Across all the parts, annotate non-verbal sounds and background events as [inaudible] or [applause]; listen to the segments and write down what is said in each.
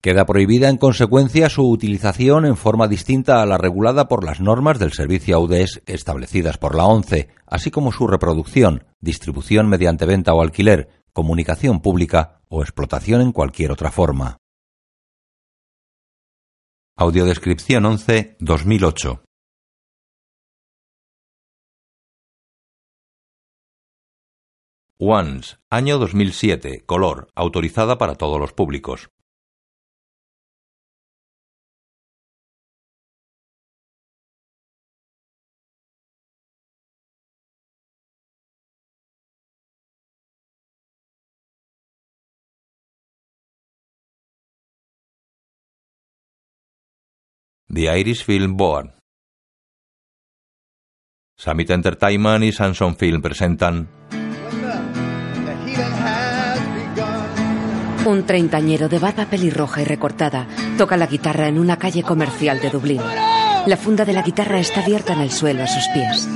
Queda prohibida en consecuencia su utilización en forma distinta a la regulada por las normas del servicio AUDES establecidas por la ONCE, así como su reproducción, distribución mediante venta o alquiler, comunicación pública o explotación en cualquier otra forma. Audiodescripción 11 2008 Once, año 2007, color, autorizada para todos los públicos. The Irish Film Board. Summit Entertainment y Samsung Film presentan Un treintañero de barba pelirroja y recortada toca la guitarra en una calle comercial de Dublín. La funda de la guitarra está abierta en el suelo a sus pies.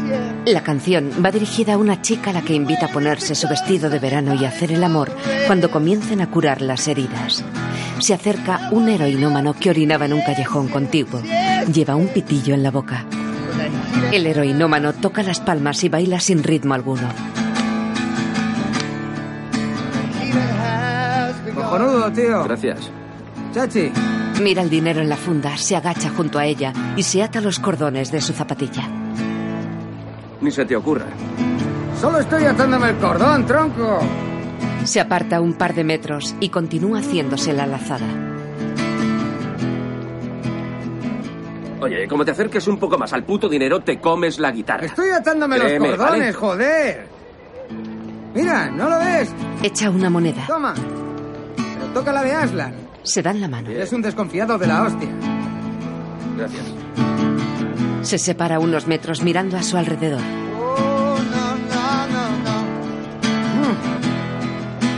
La canción va dirigida a una chica a la que invita a ponerse su vestido de verano y hacer el amor cuando comiencen a curar las heridas. Se acerca un heroinómano que orinaba en un callejón contiguo. Lleva un pitillo en la boca. El heroinómano toca las palmas y baila sin ritmo alguno. Cojonudo, tío. Gracias. Chachi. Mira el dinero en la funda, se agacha junto a ella y se ata los cordones de su zapatilla. Ni se te ocurra. Solo estoy atándome el cordón, tronco. Se aparta un par de metros y continúa haciéndose la lazada. Oye, como te acerques un poco más al puto dinero, te comes la guitarra. Estoy atándome Créeme, los cordones, ¿vale? joder. Mira, ¿no lo ves? Echa una moneda. Toma. Pero toca la de Aslan. Se dan la mano. Es un desconfiado de la hostia. Gracias. Se separa unos metros mirando a su alrededor.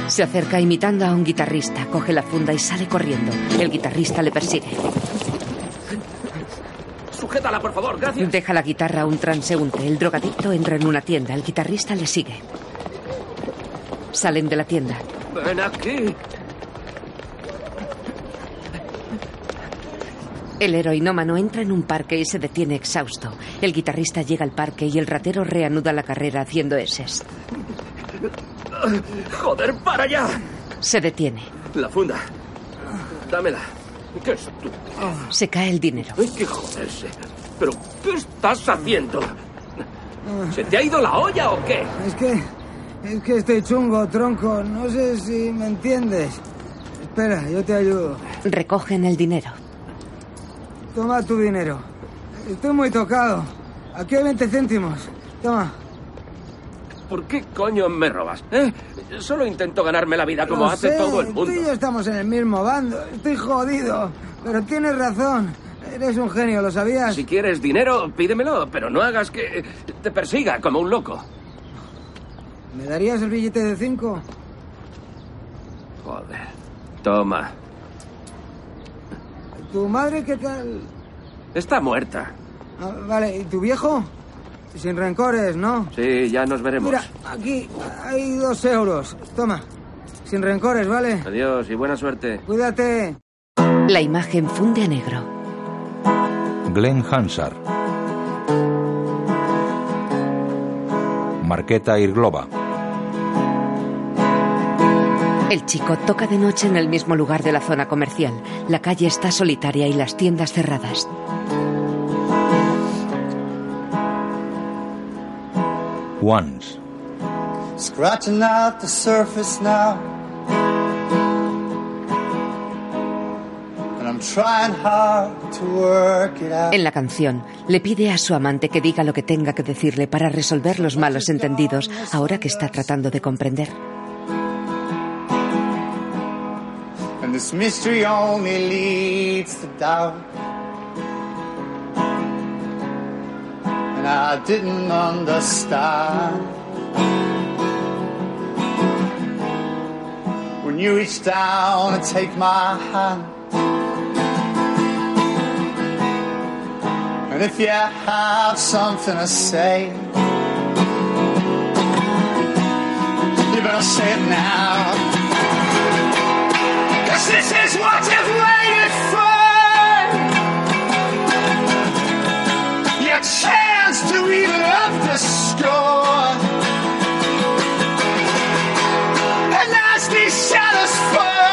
Se acerca imitando a un guitarrista, coge la funda y sale corriendo. El guitarrista le persigue. Sujétala, por favor, gracias. Deja la guitarra a un transeúnte. El drogadicto entra en una tienda. El guitarrista le sigue. Salen de la tienda. Ven aquí. El heroinómano entra en un parque y se detiene exhausto. El guitarrista llega al parque y el ratero reanuda la carrera haciendo eses. Joder, para ya. Se detiene. La funda. Dámela. Qué estúpido. Se cae el dinero. Hay que joderse. ¿Pero qué estás haciendo? ¿Se te ha ido la olla o qué? Es que. Es que estoy chungo, tronco. No sé si me entiendes. Espera, yo te ayudo. Recogen el dinero. Toma tu dinero. Estoy muy tocado. Aquí hay 20 céntimos. Toma. ¿Por qué coño me robas? ¿Eh? Solo intento ganarme la vida como Lo hace sé, todo el Tú y yo mundo. estamos en el mismo bando. Estoy jodido. Pero tienes razón. Eres un genio, ¿lo sabías? Si quieres dinero, pídemelo, pero no hagas que te persiga como un loco. ¿Me darías el billete de 5? Joder. Toma. ¿Tu madre qué tal? Está muerta. Ah, vale, ¿y tu viejo? Sin rencores, ¿no? Sí, ya nos veremos. Mira, aquí hay dos euros. Toma. Sin rencores, ¿vale? Adiós y buena suerte. Cuídate. La imagen funde a negro. Glenn Hansard. Marqueta Irglova. El chico toca de noche en el mismo lugar de la zona comercial. La calle está solitaria y las tiendas cerradas. Once. Scratching out the surface now. En la canción, le pide a su amante que diga lo que tenga que decirle para resolver los malos entendidos ahora que está tratando de comprender. This mystery only leads to doubt. And I didn't understand. when you reach down and take my hand. And if you have something to say, you better say it now. This is what you've waited for. Your chance to even up the score. And as these shadows fall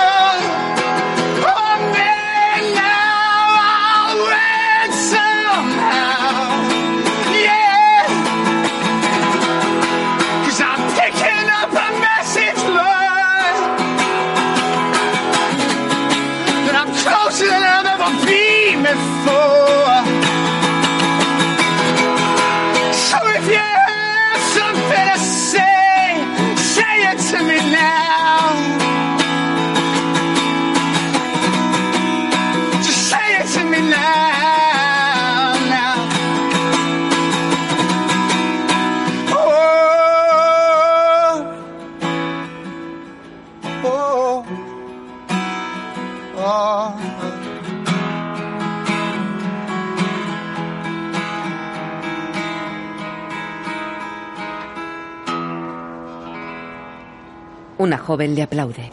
joven le aplaude.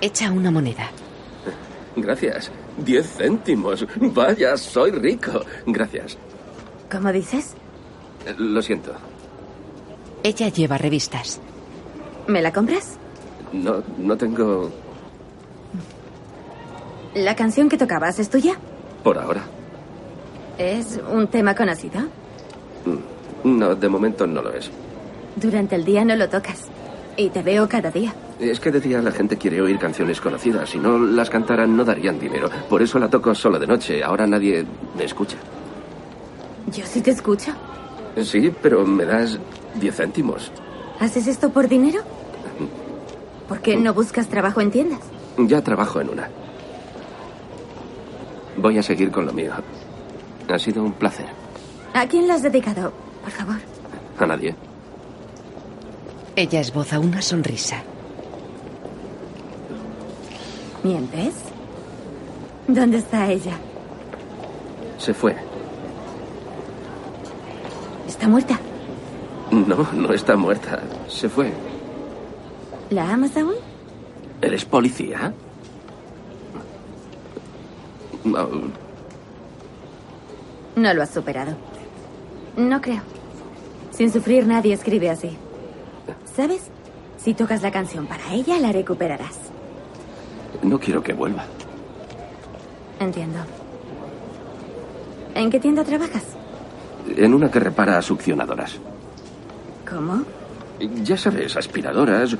Echa una moneda. Gracias. Diez céntimos. Vaya, soy rico. Gracias. ¿Cómo dices? Lo siento. Ella lleva revistas. ¿Me la compras? No, no tengo... ¿La canción que tocabas es tuya? Por ahora. ¿Es un tema conocido? No, de momento no lo es. Durante el día no lo tocas. Y te veo cada día. Es que decía la gente quiere oír canciones conocidas. Si no las cantaran no darían dinero. Por eso la toco solo de noche. Ahora nadie me escucha. Yo sí te escucho. Sí, pero me das diez céntimos. ¿Haces esto por dinero? ¿Por qué no buscas trabajo en tiendas? Ya trabajo en una. Voy a seguir con lo mío. Ha sido un placer. ¿A quién la has dedicado? Por favor. A nadie. Ella esboza una sonrisa. ¿Mientes? ¿Dónde está ella? Se fue. ¿Está muerta? No, no está muerta. Se fue. ¿La amas aún? ¿Eres policía? No, No lo has superado. No creo. Sin sufrir nadie escribe así. ¿Sabes? Si tocas la canción para ella, la recuperarás. no quiero que vuelva. Entiendo. ¿En qué tienda trabajas? En una que repara succionadoras. ¿Cómo? Ya sabes, aspiradoras.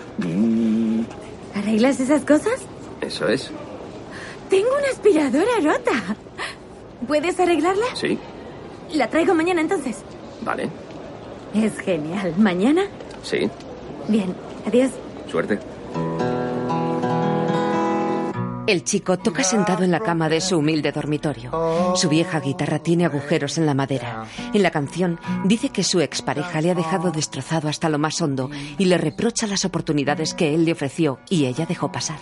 ¿Arreglas esas cosas? Eso es. Tengo una aspiradora rota. ¿Puedes arreglarla? Sí, La traigo mañana entonces. vale. Es genial. ¿Mañana? Sí, Bien. Adiós. suerte. El chico toca sentado en la cama de su humilde dormitorio. Su vieja guitarra tiene agujeros en la madera. En la canción dice que su expareja le ha dejado destrozado hasta lo más hondo y le reprocha las oportunidades que él le ofreció y ella dejó pasar.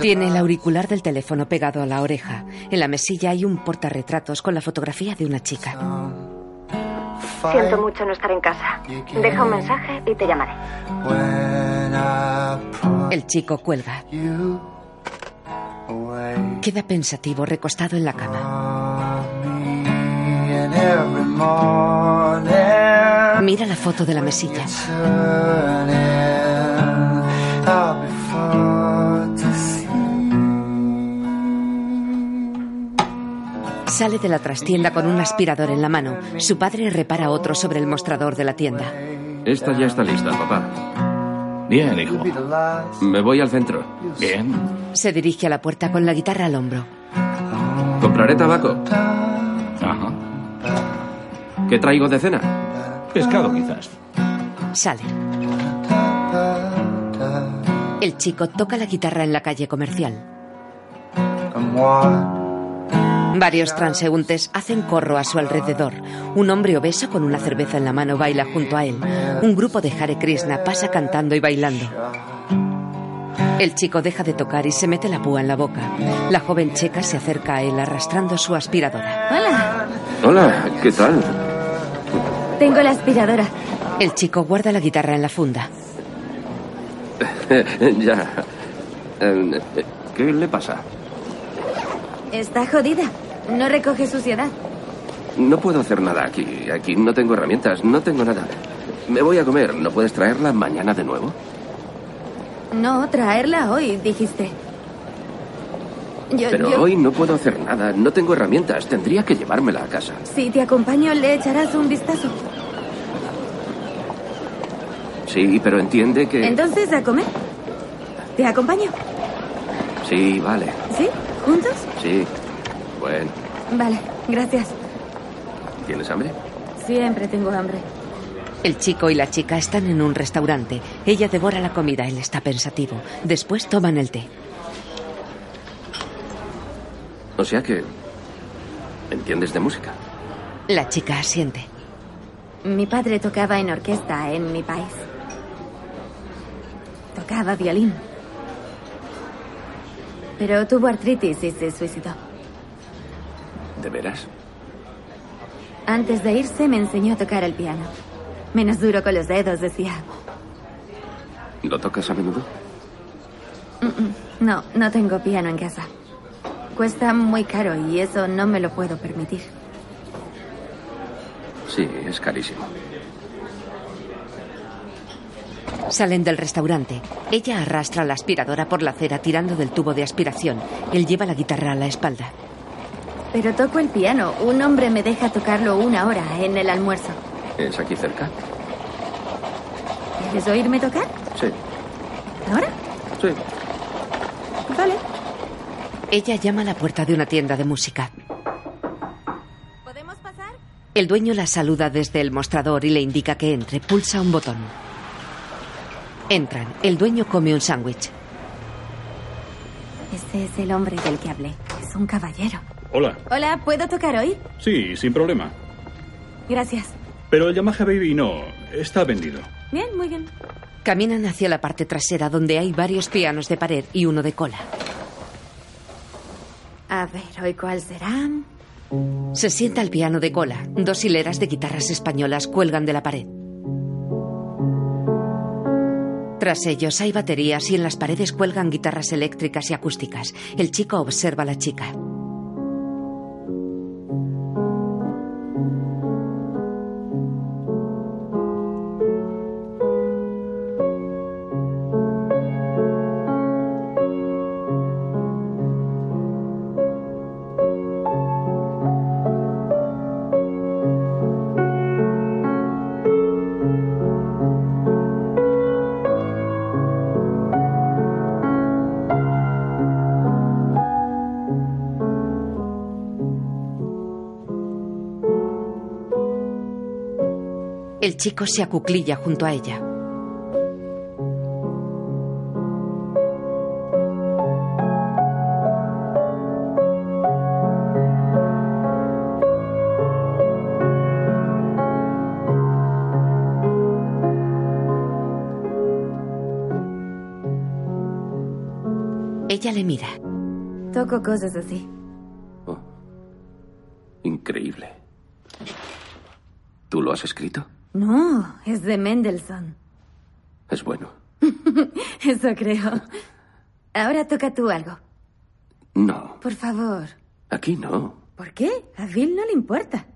Tiene el auricular del teléfono pegado a la oreja. En la mesilla hay un portarretratos con la fotografía de una chica. fight mucho no estar en casa. Deja un mensaje y te llamaré. El chico cuelga. Queda pensativo recostado en la cama. Mira la foto de la mesilla. Sale de la trastienda con un aspirador en la mano. Su padre repara otro sobre el mostrador de la tienda. Esta ya está lista, papá. Bien, hijo. Me voy al centro. Bien. Se dirige a la puerta con la guitarra al hombro. Compraré tabaco. Ajá. ¿Qué traigo de cena? Pescado, quizás. Sale. El chico toca la guitarra en la calle comercial. Varios transeúntes hacen corro a su alrededor. Un hombre obeso con una cerveza en la mano baila junto a él. Un grupo de Hare Krishna pasa cantando y bailando. El chico deja de tocar y se mete la púa en la boca. La joven checa se acerca a él arrastrando su aspiradora. Hola, Hola, ¿qué tal? tengo la aspiradora. El chico guarda la guitarra en la funda. [laughs] ya. Eh, ¿Qué le pasa? Está jodida. No recoge suciedad. No puedo hacer nada aquí. Aquí no tengo herramientas, no tengo nada. Me voy a comer. ¿No puedes traerla mañana de nuevo? No, traerla hoy, dijiste. Yo, Pero yo- hoy no puedo hacer nada. No tengo herramientas. Tendría que llevármela a casa. Si te acompaño, le echarás un vistazo. Sí, pero entiende que... Entonces, a comer. ¿Te acompaño? Sí, vale. ¿Sí? ¿Juntos? Sí. Bueno, Vale, gracias. ¿tienes hambre? Siempre tengo hambre. El chico y la chica están en un restaurante. Ella devora la comida, él está pensativo. Después toman el té. O sea que... ¿Entiendes de música? La chica asiente. Mi padre tocaba en orquesta en mi país. Tocaba violín. Pero tuvo artritis y se suicidó. ¿De veras? Antes de irse me enseñó a tocar el piano. Menos duro con los dedos, decía. ¿Lo tocas a menudo? "Mm, mm, No, no tengo piano en casa. Cuesta muy caro y eso no me lo puedo permitir. Sí, es carísimo. Salen del restaurante. Ella arrastra la aspiradora por la acera tirando del tubo de aspiración. Él lleva la guitarra a la espalda. Pero toco el piano. Un hombre me deja tocarlo una hora en el almuerzo. ¿Es aquí cerca? ¿Quieres oírme tocar? Sí, ¿Ahora? sí. Vale. Ella llama a la puerta de una tienda de música. ¿Podemos pasar? El dueño la saluda desde el mostrador y le indica que entre. Pulsa un botón. Entran. El dueño come un sándwich. Ese es el hombre del que hablé. Es un caballero. Hola. Hola, ¿puedo tocar hoy? Sí, sin problema. Gracias. Pero el Yamaha Baby no. Está vendido. Bien, muy bien. Caminan hacia la parte trasera donde hay varios pianos de pared y uno de cola. A ver, ¿hoy cuál será? Se sienta al piano de cola. Dos hileras de guitarras españolas cuelgan de la pared. Tras ellos hay baterías y en las paredes cuelgan guitarras eléctricas y acústicas. El chico observa a la chica. El chico se acuclilla junto a ella. Ella le mira. Toco cosas así. De Mendelssohn. Es bueno. [laughs] Eso creo. Ahora toca tú algo. No, Por favor. aquí no. ¿Por qué? A Bill no le importa.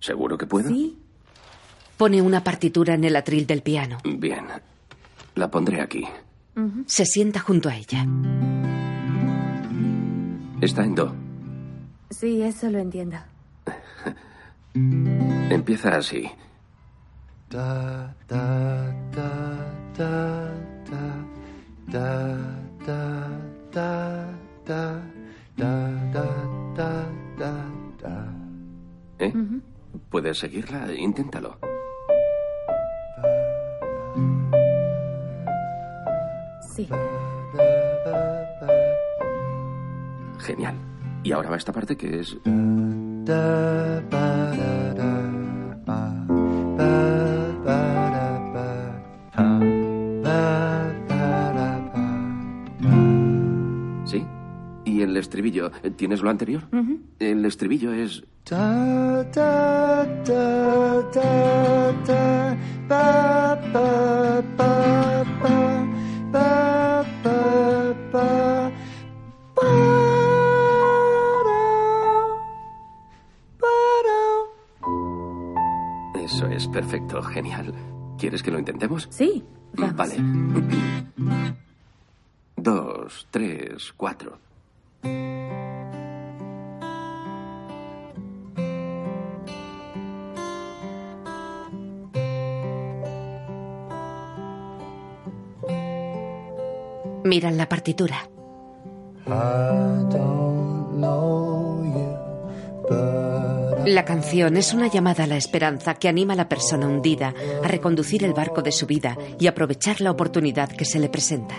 ¿Seguro que puedo? Sí. Pone una partitura en el atril del piano. Bien. La pondré aquí. Se sienta junto a ella. Está en do. Sí, eso lo entiendo. [laughs] Empieza así da da da da ¿Eh? ¿Puedes seguirla? Inténtalo. Sí. Genial. Y ahora va esta parte que es... estribillo. ¿Tienes lo anterior? El estribillo es... Eso es perfecto, genial. ¿Quieres que lo intentemos? Sí. Vamos. Vale. Dos, tres, cuatro. Miran la partitura. La canción es una llamada a la esperanza que anima a la persona hundida a reconducir el barco de su vida y aprovechar la oportunidad que se le presenta.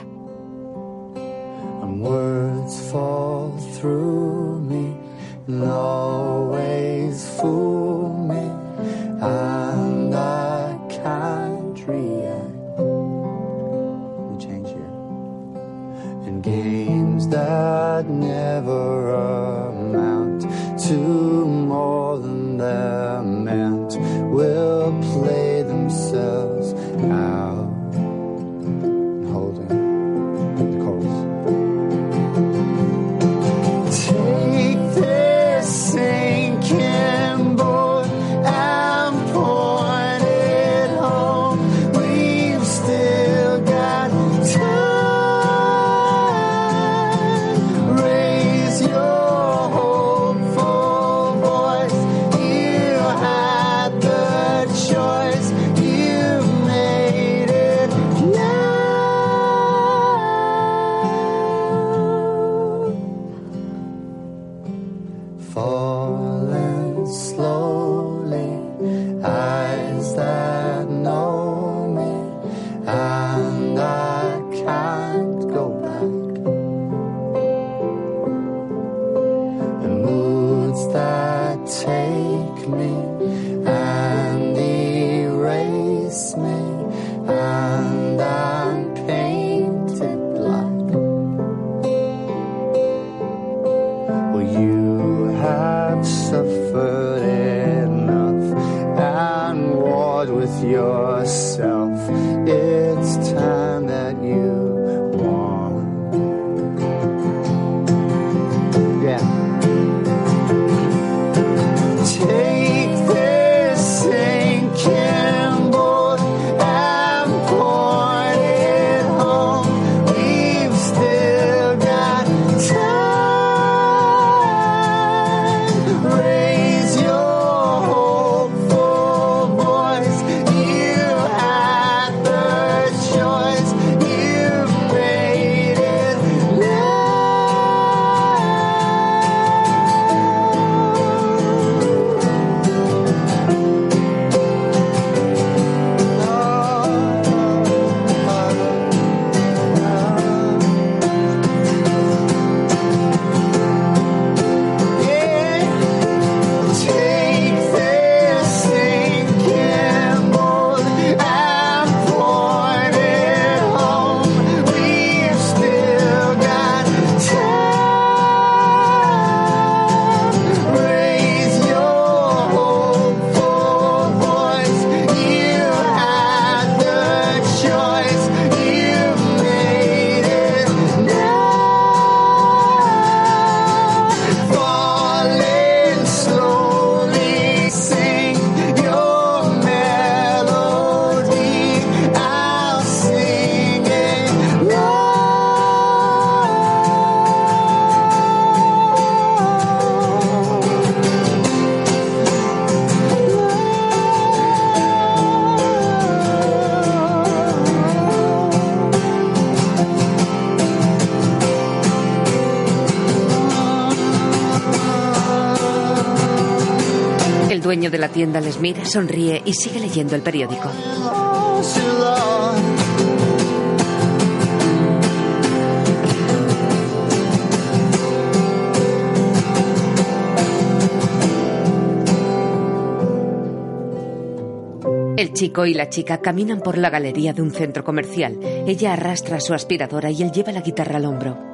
tienda les mira, sonríe y sigue leyendo el periódico. El chico y la chica caminan por la galería de un centro comercial. Ella arrastra su aspiradora y él lleva la guitarra al hombro.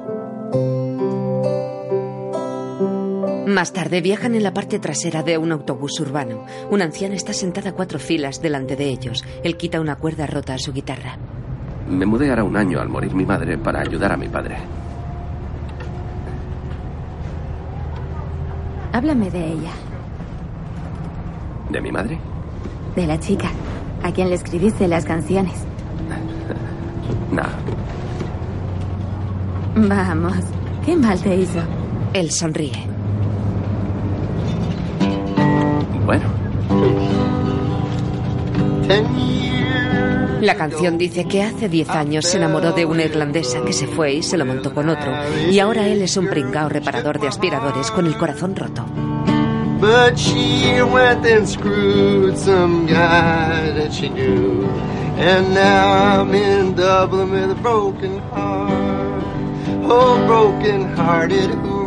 Más tarde viajan en la parte trasera de un autobús urbano. Una anciana está sentada a cuatro filas delante de ellos. Él quita una cuerda rota a su guitarra. Me mudé hará un año al morir mi madre para ayudar a mi padre. Háblame de ella, ¿De mi madre? de la chica, a quien le escribiste las canciones. [laughs] No. Vamos, qué mal te hizo. Él sonríe. La canción dice que hace 10 años se enamoró de una irlandesa que se fue y se lo montó con otro. Y ahora él es un pringao reparador de aspiradores con el corazón roto.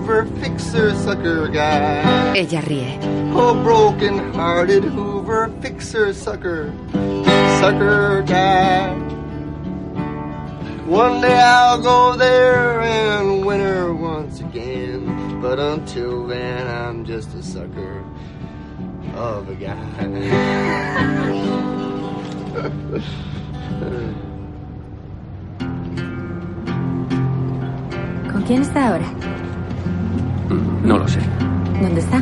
Hoover fixer sucker guy. Ella ríe. Oh, broken hearted Hoover fixer sucker, sucker guy. One day I'll go there and winter once again. But until then, I'm just a sucker of a guy. ¿Quién está ahora? No lo sé. ¿Dónde está?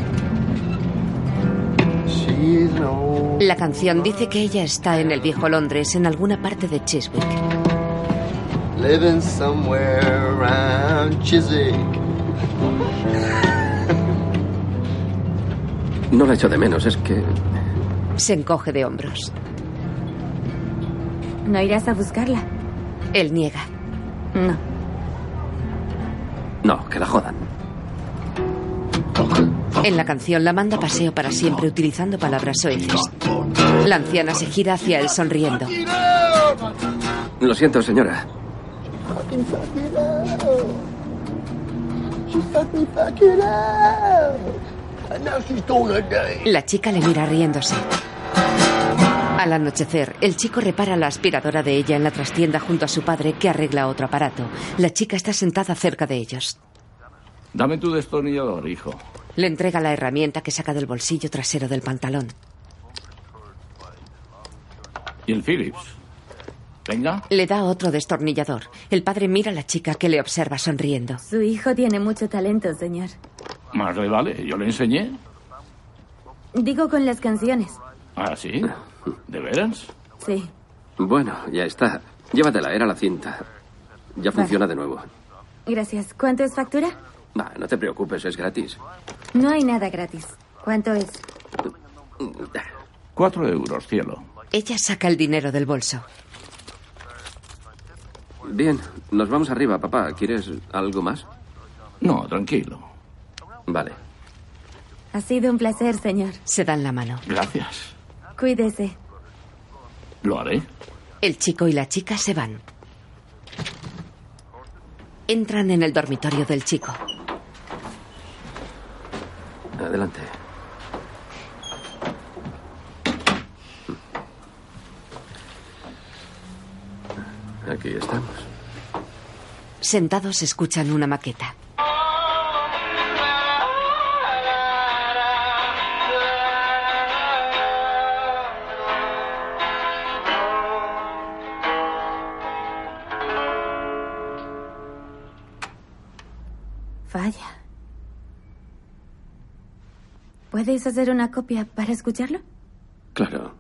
La canción dice que ella está en el viejo Londres, en alguna parte de Chiswick. living somewhere around Chiswick. No la echo de menos, es que Se encoge de hombros. ¿No irás a buscarla? Él niega. No. no, que la jodan. En la canción la manda paseo para siempre utilizando palabras soeces. La anciana se gira hacia él sonriendo. Lo siento, señora. La chica le mira riéndose. Al anochecer, el chico repara la aspiradora de ella en la trastienda junto a su padre que arregla otro aparato. La chica está sentada cerca de ellos. Dame tu destornillador, hijo. Le entrega la herramienta que saca del bolsillo trasero del pantalón. ¿Y el Phillips? Venga. Le da otro destornillador. El padre mira a la chica que le observa sonriendo. Su hijo tiene mucho talento, señor. Más le vale. Yo le enseñé. Digo con las canciones. ¿Ah, sí? ¿De veras? Sí. Bueno, ya está. Llévatela, era la cinta. Ya funciona de nuevo. Gracias. ¿Cuánto es factura? Va, no te preocupes, es gratis. No hay nada gratis. ¿Cuánto es? Cuatro euros, cielo. Ella saca el dinero del bolso. Bien, nos vamos arriba, papá. ¿Quieres algo más? No, tranquilo. Vale. Ha sido un placer, señor. Se dan la mano. Gracias. Cuídese. Lo haré. El chico y la chica se van. Entran en el dormitorio del chico. Adelante. Aquí estamos. Sentados escuchan una maqueta. ¿Puedes hacer una copia para escucharlo? Claro.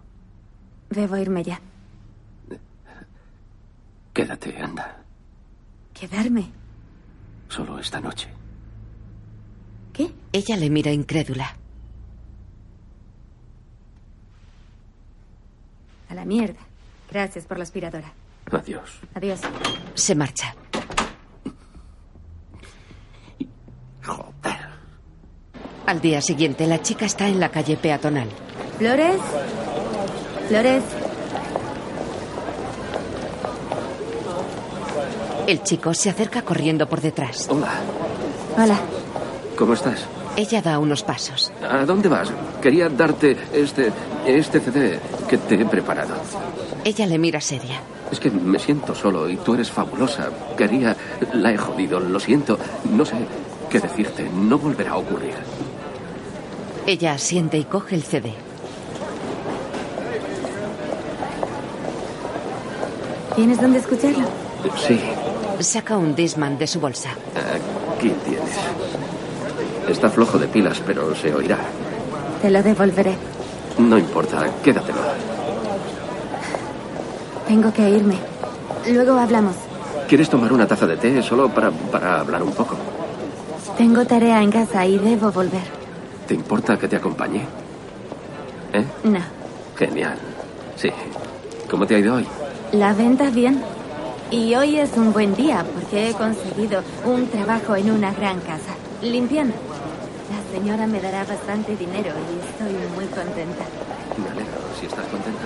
Debo irme ya. Quédate, anda. ¿Quedarme? Solo esta noche. ¿Qué? Ella le mira incrédula. A la mierda. Gracias por la aspiradora. Adiós. Adiós. Se marcha. Al día siguiente, la chica está en la calle peatonal. ¿Flores? ¿Flores? El chico se acerca corriendo por detrás. Hola. Hola. ¿Cómo estás? Ella da unos pasos. ¿A dónde vas? Quería darte este, este CD que te he preparado. Ella le mira seria. Es que me siento solo y tú eres fabulosa. Quería... La he jodido, lo siento. No sé qué decirte. No volverá a ocurrir. Ella asiente y coge el CD. ¿Tienes dónde escucharlo? Sí, Saca un Disman de su bolsa. aquí tienes. Está flojo de pilas, pero se oirá. Te lo devolveré. No importa, quédatelo. Tengo que irme. Luego hablamos. ¿Quieres tomar una taza de té solo para, para hablar un poco? Tengo tarea en casa y debo volver. ¿Te importa que te acompañe? ¿Eh? No. Genial. Sí. ¿Cómo te ha ido hoy? La venta bien. Y hoy es un buen día porque he conseguido un trabajo en una gran casa, limpiando. La señora me dará bastante dinero y estoy muy contenta. Me alegro. Si estás contenta.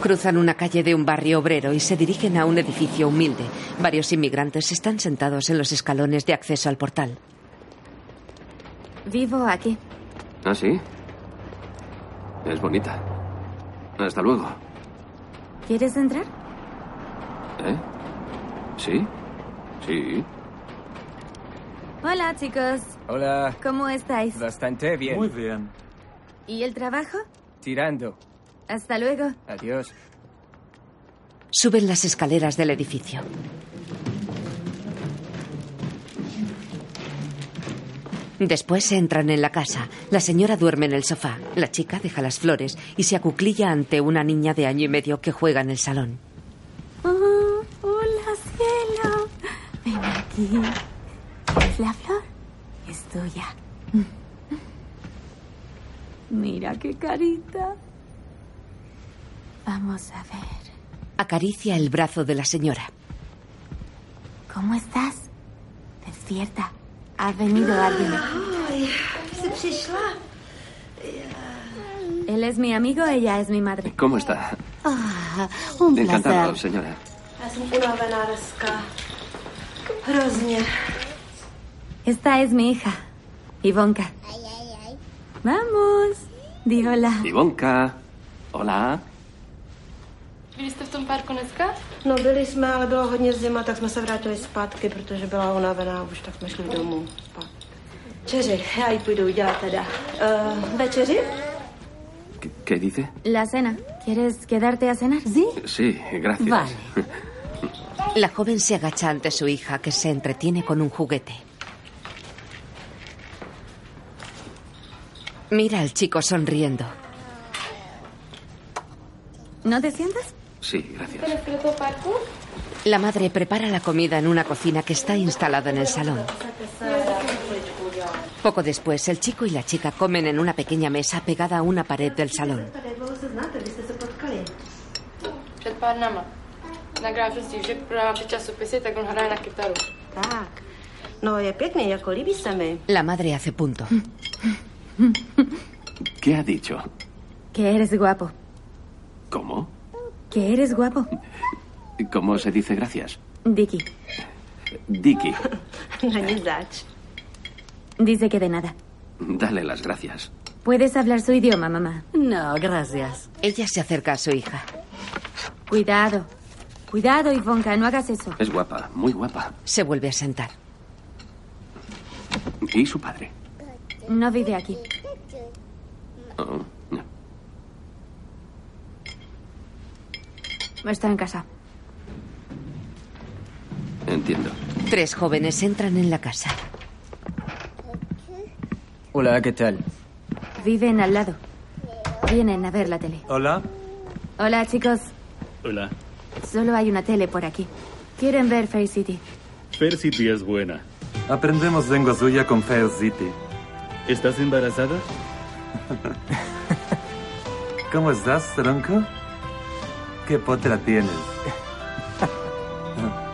Cruzan una calle de un barrio obrero y se dirigen a un edificio humilde. Varios inmigrantes están sentados en los escalones de acceso al portal. Vivo aquí. ¿Ah, sí? Es bonita. Hasta luego. ¿Quieres entrar? ¿Eh? ¿Sí? Sí. Hola, chicos. Hola. ¿Cómo estáis? Bastante bien. Muy bien. ¿Y el trabajo? Tirando. Hasta luego. Adiós. Suben las escaleras del edificio. Después entran en la casa. La señora duerme en el sofá. La chica deja las flores y se acuclilla ante una niña de año y medio que juega en el salón. Oh, hola, cielo. Ven aquí. ¿Es la flor? Es tuya. [laughs] Mira qué carita. Vamos a ver. Acaricia el brazo de la señora. ¿Cómo estás? Despierta. Ha venido alguien. Él es mi amigo, ella es mi madre. ¿Cómo está? Ah, un Encantado, placer. señora. Esta es mi hija, Ivonka. Vamos. Di hola. Ivonka. Hola. Byli jste v tom parku dneska? No byli jsme, ale bylo hodně zima, tak jsme se vrátili zpátky, protože byla unavená už, tak jsme šli domů spát. Čeři, já ji půjdu udělat teda. Uh, večeři? ¿Qué, qué dice? La cena. ¿Quieres quedarte a cenar? Sí. Sí, gracias. Vale. [laughs] La joven se agacha ante su hija que se entretiene con un juguete. Mira al chico sonriendo. ¿No te sientas? Sí, gracias. La madre prepara la comida en una cocina que está instalada en el salón. Poco después, el chico y la chica comen en una pequeña mesa pegada a una pared del salón. La madre hace punto. ¿Qué ha dicho? Que eres guapo. ¿Cómo? Que eres guapo. ¿Cómo se dice gracias? Dicky. Dicky. Dice que de nada. dale las gracias. ¿Puedes hablar su idioma, mamá? No, gracias. Ella se acerca a su hija. Cuidado. Cuidado, Ivonka, no hagas eso. Es guapa, muy guapa. Se vuelve a sentar. ¿Y su padre? No vive aquí. Oh, no. Está en casa. Entiendo. Tres jóvenes entran en la casa. Hola, ¿qué tal? Viven al lado. Vienen a ver la tele. Hola. Hola, chicos. Hola. Solo hay una tele por aquí. Quieren ver Fair City. Fair City es buena. Aprendemos lengua suya con Fair City. ¿Estás embarazada? [laughs] ¿Cómo estás, tronco? ¿Qué potra tienes?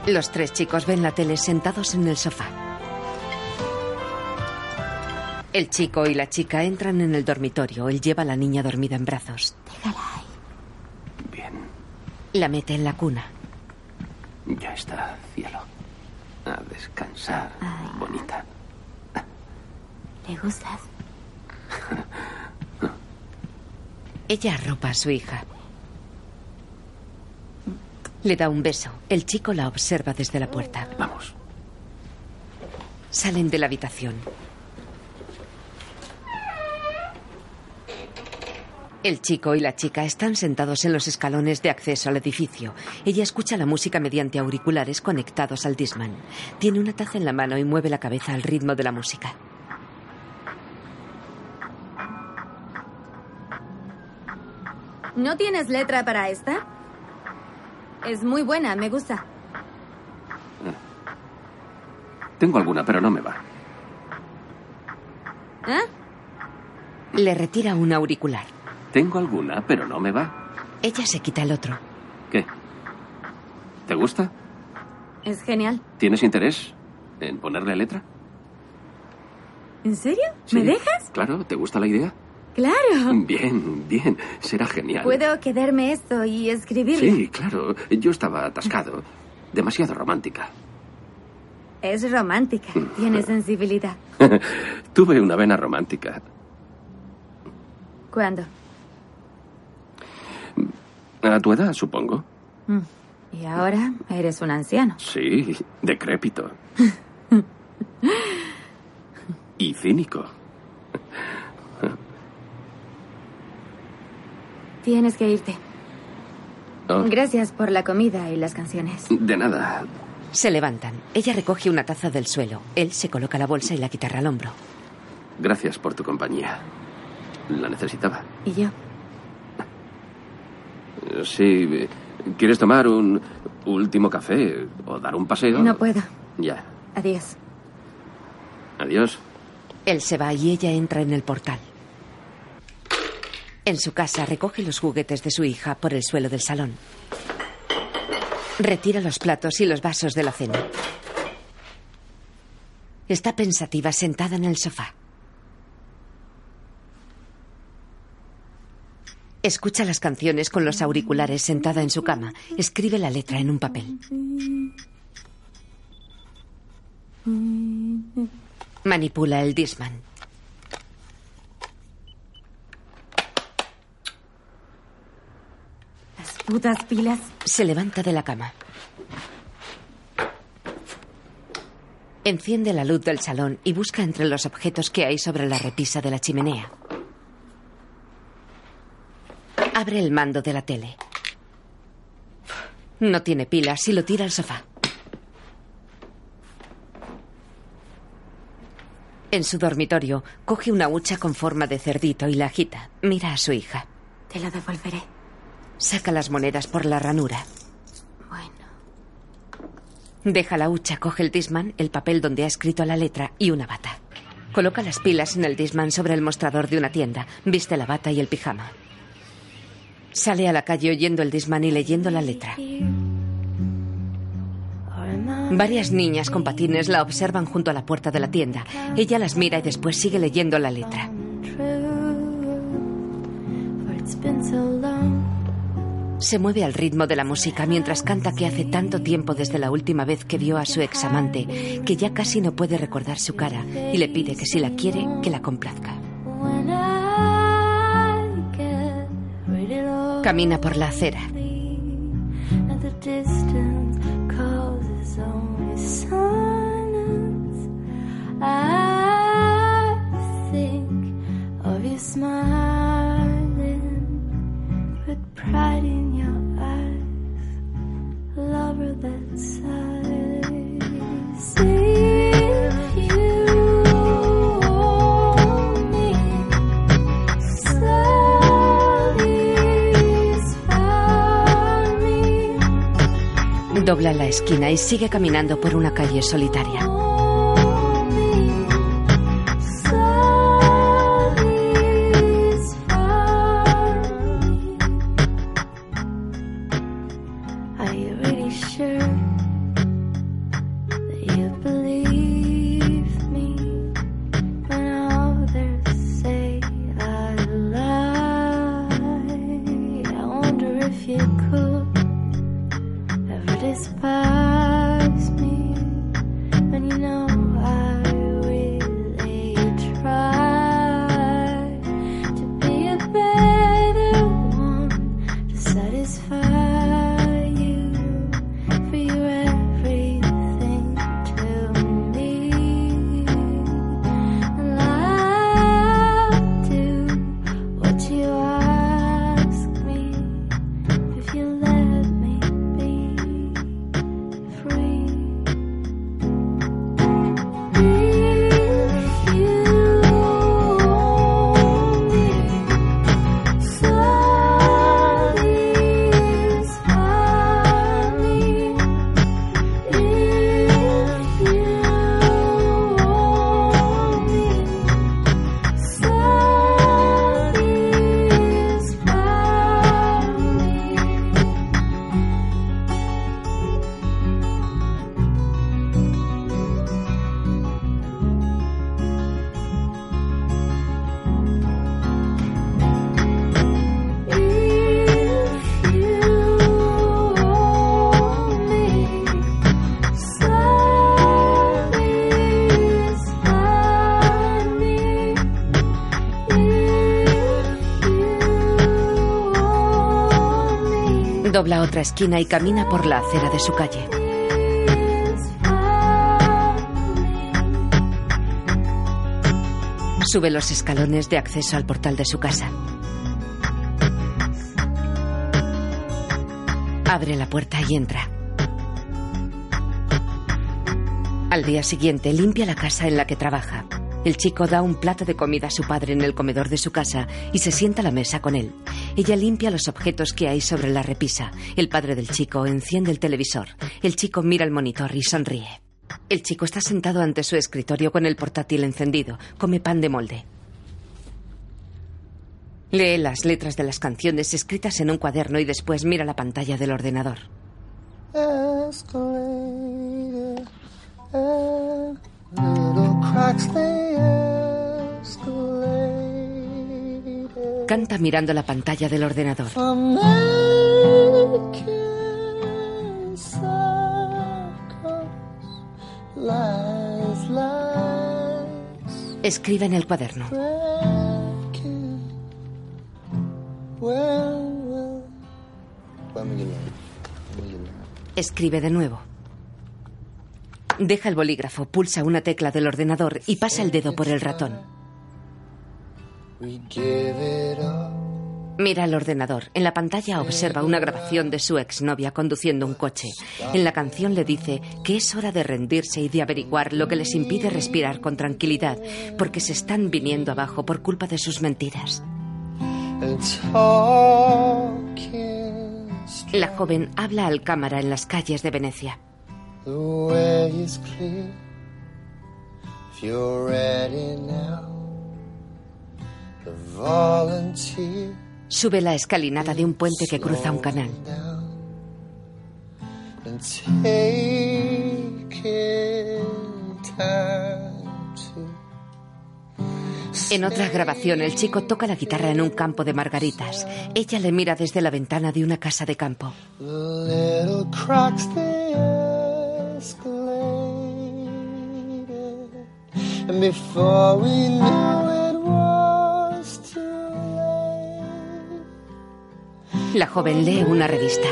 Los tres chicos ven la tele sentados en el sofá. El chico y la chica entran en el dormitorio. Él lleva a la niña dormida en brazos. Bien, La mete en la cuna. ya está, cielo. A descansar, bonita. ¿Le gustas? Ella arropa a su hija. Le da un beso. El chico la observa desde la puerta. Vamos. Salen de la habitación. El chico y la chica están sentados en los escalones de acceso al edificio. Ella escucha la música mediante auriculares conectados al Disman. Tiene una taza en la mano y mueve la cabeza al ritmo de la música. ¿No tienes letra para esta? Es muy buena, me gusta. Tengo alguna, pero no me va. ¿Eh? Le retira un auricular. Tengo alguna, pero no me va. Ella se quita el otro. ¿Qué? ¿Te gusta? Es genial. ¿Tienes interés en ponerle letra? ¿En serio? Sí. ¿Me dejas? Claro, ¿te gusta la idea? Claro. Bien, bien. Será genial. Puedo quedarme esto y escribirlo. Sí, claro. Yo estaba atascado. Demasiado romántica. Es romántica. Tiene sensibilidad. [laughs] Tuve una vena romántica. ¿Cuándo? A tu edad, supongo. Mm. Y ahora eres un anciano. Sí, decrépito. [laughs] y cínico. Tienes que irte. Oh, Gracias por la comida y las canciones. de nada. Se levantan. Ella recoge una taza del suelo. Él se coloca la bolsa y la guitarra al hombro. Gracias por tu compañía. La necesitaba. ¿Y yo? Sí. ¿Quieres tomar un último café o dar un paseo? No puedo. Ya. Adiós. Adiós. Él se va y ella entra en el portal. En su casa recoge los juguetes de su hija por el suelo del salón. Retira los platos y los vasos de la cena. Está pensativa sentada en el sofá. Escucha las canciones con los auriculares sentada en su cama. Escribe la letra en un papel. Manipula el Disman. Las putas pilas. Se levanta de la cama. Enciende la luz del salón y busca entre los objetos que hay sobre la repisa de la chimenea. Abre el mando de la tele. No tiene pilas y lo tira al sofá. En su dormitorio, coge una hucha con forma de cerdito y la agita. Mira a su hija. Te lo devolveré. Saca las monedas por la ranura. Bueno. Deja la hucha, coge el disman, el papel donde ha escrito la letra y una bata. Coloca las pilas en el disman sobre el mostrador de una tienda. Viste la bata y el pijama. Sale a la calle oyendo el disman y leyendo la letra. Varias niñas con patines la observan junto a la puerta de la tienda. Ella las mira y después sigue leyendo la letra. Se mueve al ritmo de la música mientras canta que hace tanto tiempo desde la última vez que vio a su examante que ya casi no puede recordar su cara y le pide que si la quiere, que la complazca. Camina por la acera. Esquina y sigue caminando por una calle solitaria. Dobla otra esquina y camina por la acera de su calle. Sube los escalones de acceso al portal de su casa. Abre la puerta y entra. Al día siguiente limpia la casa en la que trabaja. El chico da un plato de comida a su padre en el comedor de su casa y se sienta a la mesa con él. Ella limpia los objetos que hay sobre la repisa. El padre del chico enciende el televisor. El chico mira el monitor y sonríe. El chico está sentado ante su escritorio con el portátil encendido. Come pan de molde. Lee las letras de las canciones escritas en un cuaderno y después mira la pantalla del ordenador. Canta mirando la pantalla del ordenador. Escribe en el cuaderno. Escribe de nuevo. Deja el bolígrafo, pulsa una tecla del ordenador y pasa el dedo por el ratón. Mira el ordenador. En la pantalla observa una grabación de su exnovia conduciendo un coche. En la canción le dice que es hora de rendirse y de averiguar lo que les impide respirar con tranquilidad, porque se están viniendo abajo por culpa de sus mentiras. La joven habla al cámara en las calles de Venecia. Sube la escalinata de un puente que cruza un canal. En otra grabación, el chico toca la guitarra en un campo de margaritas. Ella le mira desde la ventana de una casa de campo. La joven lee una revista.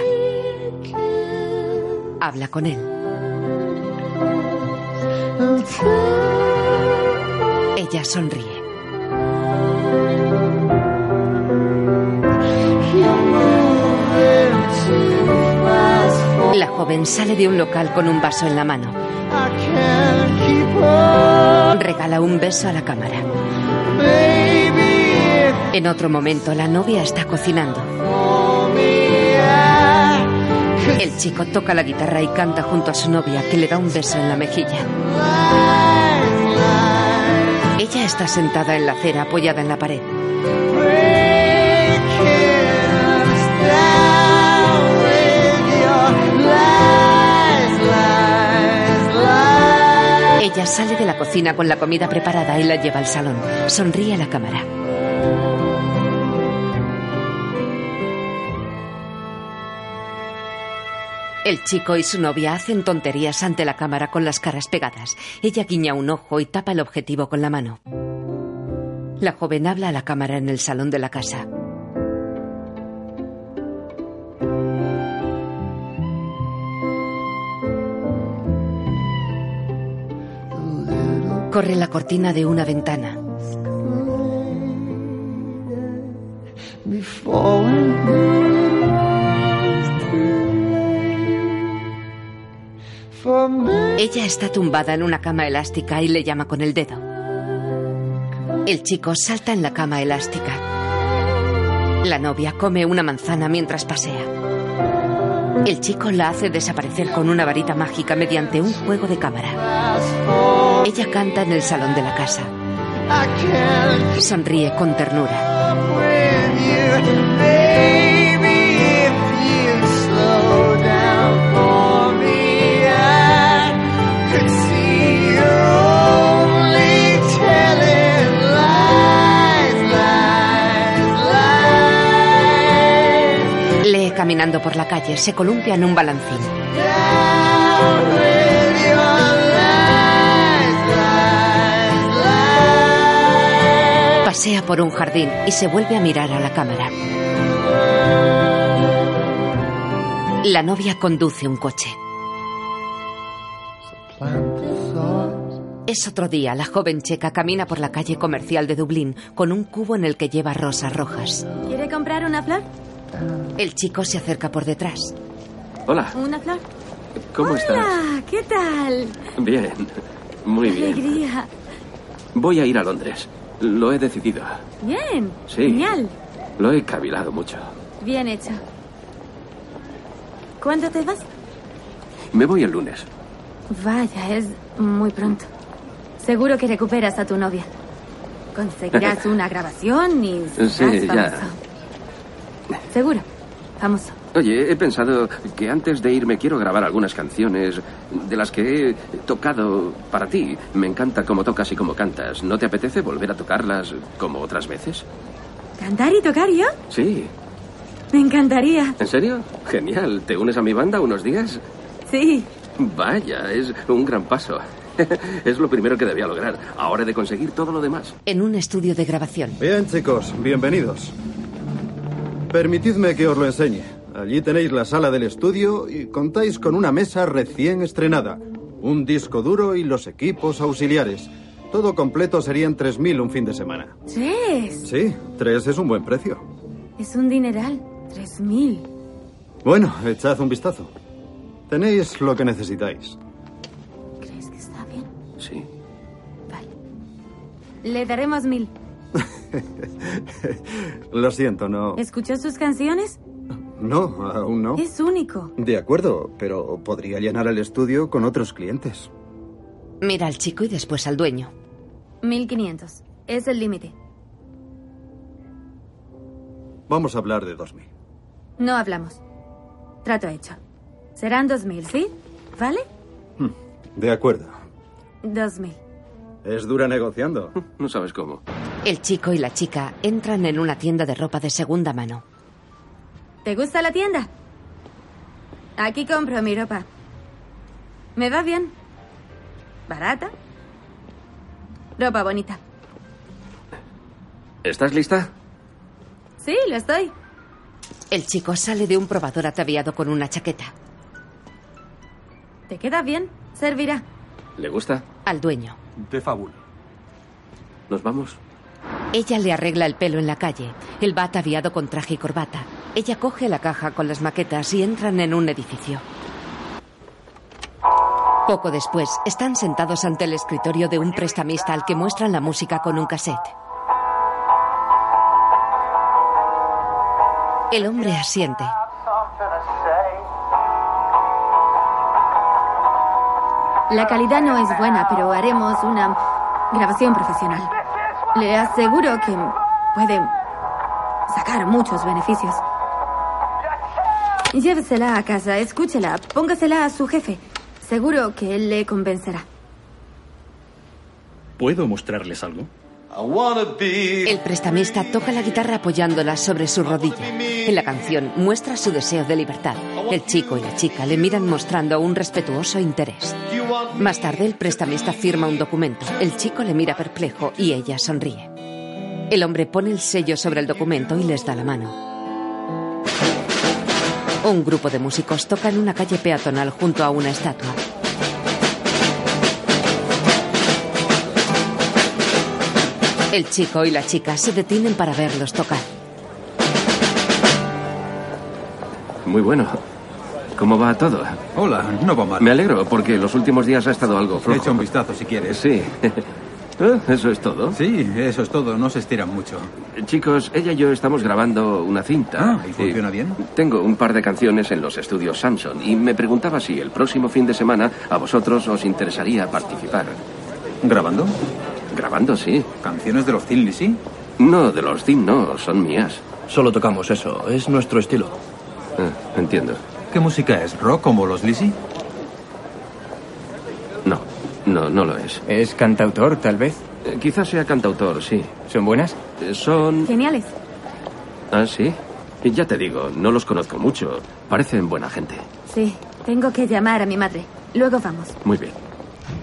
Habla con él. Ella sonríe. La joven sale de un local con un vaso en la mano. Regala un beso a la cámara. En otro momento, la novia está cocinando. El chico toca la guitarra y canta junto a su novia, que le da un beso en la mejilla. Ella está sentada en la acera apoyada en la pared. Ella sale de la cocina con la comida preparada y la lleva al salón. Sonríe a la cámara. El chico y su novia hacen tonterías ante la cámara con las caras pegadas. Ella guiña un ojo y tapa el objetivo con la mano. La joven habla a la cámara en el salón de la casa. Corre la cortina de una ventana. Ella está tumbada en una cama elástica y le llama con el dedo. El chico salta en la cama elástica. La novia come una manzana mientras pasea. El chico la hace desaparecer con una varita mágica mediante un juego de cámara. Ella canta en el salón de la casa. Sonríe con ternura. Caminando por la calle, se columpia en un balancín. Pasea por un jardín y se vuelve a mirar a la cámara. La novia conduce un coche. Es otro día. La joven checa camina por la calle comercial de Dublín con un cubo en el que lleva rosas rojas. ¿Quiere comprar una flor? El chico se acerca por detrás. Hola, ¿Una flor? ¿cómo estás? Hola, ¿qué tal? Bien, muy Qué bien. alegría. Voy a ir a Londres. Lo he decidido. Bien. Sí. Genial. Lo he cavilado mucho. Bien hecho. ¿Cuándo te vas? Me voy el lunes. Vaya, es muy pronto. Seguro que recuperas a tu novia. Conseguirás [laughs] una grabación y Sí, ya. famoso. Seguro. Famoso. Oye, he pensado que antes de irme quiero grabar algunas canciones de las que he tocado para ti. Me encanta cómo tocas y cómo cantas. ¿No te apetece volver a tocarlas como otras veces? ¿Cantar y tocar yo? Sí. Me encantaría. ¿En serio? Genial. ¿Te unes a mi banda unos días? Sí. Vaya, es un gran paso. [laughs] es lo primero que debía lograr. Ahora he de conseguir todo lo demás. En un estudio de grabación. Bien, chicos, bienvenidos. Permitidme que os lo enseñe. Allí tenéis la sala del estudio y contáis con una mesa recién estrenada, un disco duro y los equipos auxiliares. Todo completo serían 3.000 un fin de semana. Tres. Sí, tres es un buen precio. Es un dineral. Tres mil. Bueno, echad un vistazo. Tenéis lo que necesitáis. ¿Crees que está bien? Sí. Le daremos mil. Lo siento, no. ¿Escuchó sus canciones? No, aún no. Es único. De acuerdo, pero podría llenar el estudio con otros clientes. Mira al chico y después al dueño. Mil quinientos. Es el límite. Vamos a hablar de 2.000. No hablamos. Trato hecho. Serán dos mil, ¿sí? ¿Vale? De acuerdo. Dos mil. Es dura negociando. [laughs] No sabes cómo. El chico y la chica entran en una tienda de ropa de segunda mano. ¿Te gusta la tienda? Aquí compro mi ropa. Me va bien. Barata. Ropa bonita. ¿Estás lista? Sí, lo estoy. El chico sale de un probador ataviado con una chaqueta. ¿Te queda bien? Servirá. ¿Le gusta? Al dueño. De fábula. ¿Nos vamos? Ella le arregla el pelo en la calle. Él va ataviado con traje y corbata. Ella coge la caja con las maquetas y entran en un edificio. Poco después, están sentados ante el escritorio de un prestamista al que muestran la música con un cassette. El hombre asiente. La calidad no es buena, pero haremos una grabación profesional. Le aseguro que puede sacar muchos beneficios. Llévesela a casa, escúchela, póngasela a su jefe. Seguro que él le convencerá. ¿Puedo mostrarles algo? El prestamista toca la guitarra apoyándola sobre su rodilla. En la canción muestra su deseo de libertad. El chico y la chica le miran mostrando un respetuoso interés. Más tarde el prestamista firma un documento. El chico le mira perplejo y ella sonríe. El hombre pone el sello sobre el documento y les da la mano. Un grupo de músicos toca en una calle peatonal junto a una estatua. El chico y la chica se detienen para verlos tocar. Muy bueno. ¿Cómo va todo? Hola, no va mal. Me alegro porque los últimos días ha estado algo flojo. Echa un vistazo si quieres. Sí. [laughs] Eh, ¿Eso es todo? Sí, eso es todo. No se estiran mucho. Chicos, ella y yo estamos grabando una cinta. Ah, ¿y funciona bien? Tengo un par de canciones en los estudios Samson y me preguntaba si el próximo fin de semana a vosotros os interesaría participar. ¿Grabando? Grabando, sí. ¿Canciones de los Thin Lizzy? No, de los Thin no, son mías. Solo tocamos eso, es nuestro estilo. Ah, entiendo. ¿Qué música es? ¿Rock como los Lizzy? No, no, no lo es. ¿Es cantautor, tal vez? Eh, quizás sea cantautor, sí. ¿Son buenas? Eh, son... Geniales. Ah, sí. Y Ya te digo, no los conozco mucho. Parecen buena gente. Sí, tengo que llamar a mi madre. Luego vamos. Muy bien.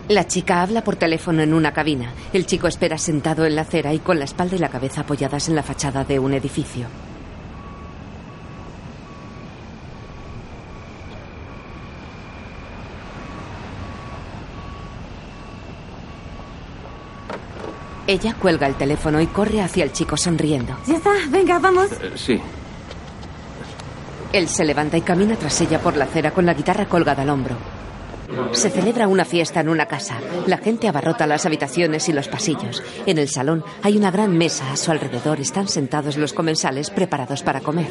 La chica habla por teléfono en una cabina. El chico espera sentado en la acera y con la espalda y la cabeza apoyadas en la fachada de un edificio. Ella cuelga el teléfono y corre hacia el chico sonriendo. Ya está, venga, vamos. Eh, sí. Él se levanta y camina tras ella por la acera con la guitarra colgada al hombro. Se celebra una fiesta en una casa. La gente abarrota las habitaciones y los pasillos. En el salón hay una gran mesa. A su alrededor están sentados los comensales preparados para comer.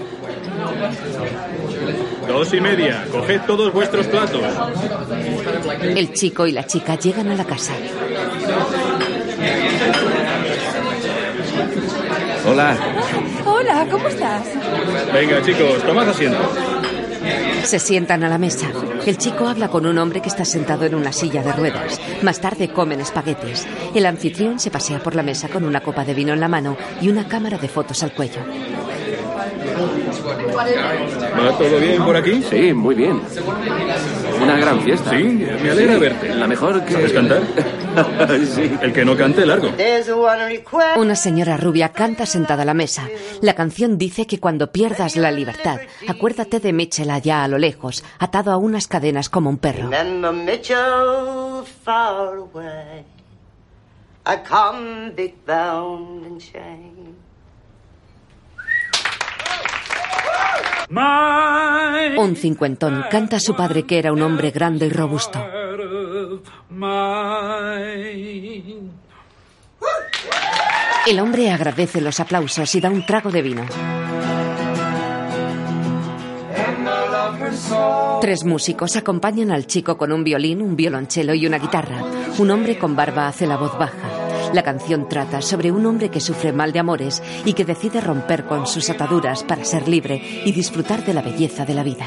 Dos y media. Coged todos vuestros platos. El chico y la chica llegan a la casa. Hola. Hola, ¿cómo estás? Venga, chicos, tomad asiento. Se sientan a la mesa. El chico habla con un hombre que está sentado en una silla de ruedas. Más tarde comen espaguetis. El anfitrión se pasea por la mesa con una copa de vino en la mano y una cámara de fotos al cuello. ¿Va todo bien por aquí? Sí, muy bien. Una gran fiesta. Sí, me alegra Sí, verte. La mejor que... ¿Sabes cantar? [laughs] sí. [laughs] El que no cante, largo. Una señora rubia canta sentada a la mesa. La canción dice que cuando pierdas la libertad, acuérdate de Mitchell allá a lo lejos, atado a unas cadenas como un perro. Bound. Un cincuentón canta a su padre que era un hombre grande y robusto. El hombre agradece los aplausos y da un trago de vino. Tres músicos acompañan al chico con un violín, un violonchelo y una guitarra. Un hombre con barba hace la voz baja. La canción trata sobre un hombre que sufre mal de amores y que decide romper con sus ataduras para ser libre y disfrutar de la belleza de la vida.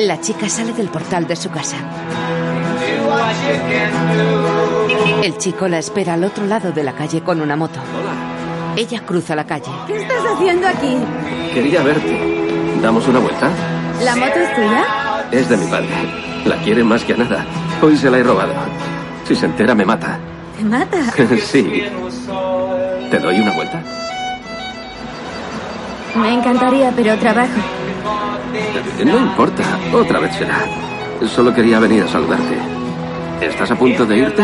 La chica sale del portal de su casa. El chico la espera al otro lado de la calle con una moto. Ella cruza la calle. ¿Qué estás haciendo aquí? Quería verte. ¿Damos una vuelta? ¿La moto es tuya? Es de mi padre. La quiere más que a nada. Hoy se la he robado. Si se entera, me mata. ¿Te mata? [laughs] sí. ¿Te doy una vuelta? Me encantaría, pero trabajo. No importa. Otra vez será. Solo quería venir a saludarte. ¿Estás a punto de irte?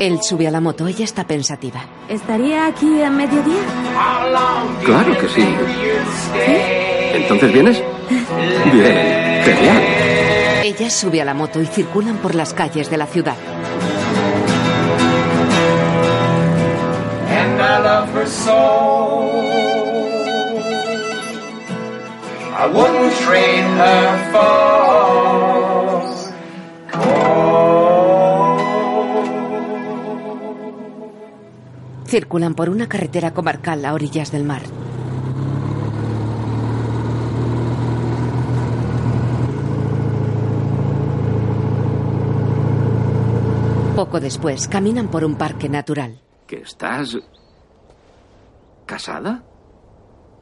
Él sube a la moto, ella está pensativa. ¿Estaría aquí a mediodía? Claro que sí. ¿Entonces vienes? Bien. Genial. Ella sube a la moto y circulan por las calles de la ciudad. and I love her so. I wouldn't trade her for. Circulan por una carretera comarcal a orillas del mar. Poco después, caminan por un parque natural. ¿Que estás casada?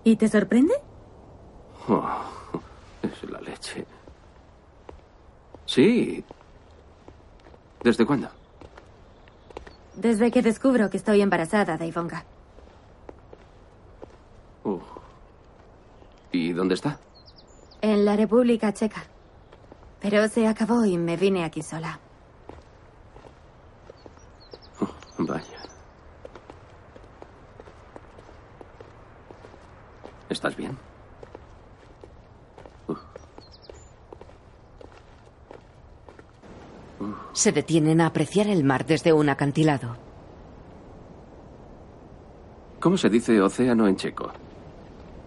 ¿Y te sorprende? Oh, es la leche. Sí. ¿Desde cuándo? Desde que descubro que estoy embarazada de Ivonka. Uh. ¿Y dónde está? En la República Checa. Pero se acabó y me vine aquí sola. Vaya. ¿Estás bien? Se detienen a apreciar el mar desde un acantilado. ¿Cómo se dice océano en checo?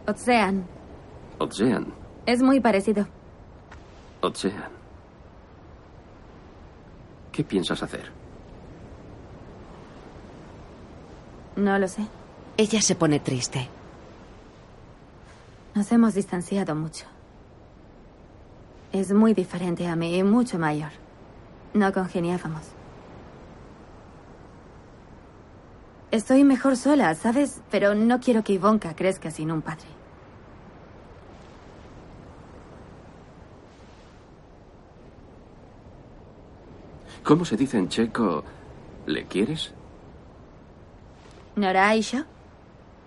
Ocean. Ocean. Es muy parecido. Ocean. ¿Qué piensas hacer? No lo sé. Ella se pone triste. Nos hemos distanciado mucho. Es muy diferente a mí y mucho mayor. No congeniábamos. Estoy mejor sola, ¿sabes? Pero no quiero que Ivonka crezca sin un padre. ¿Cómo se dice en checo? ¿Le quieres? ¿Noraisho?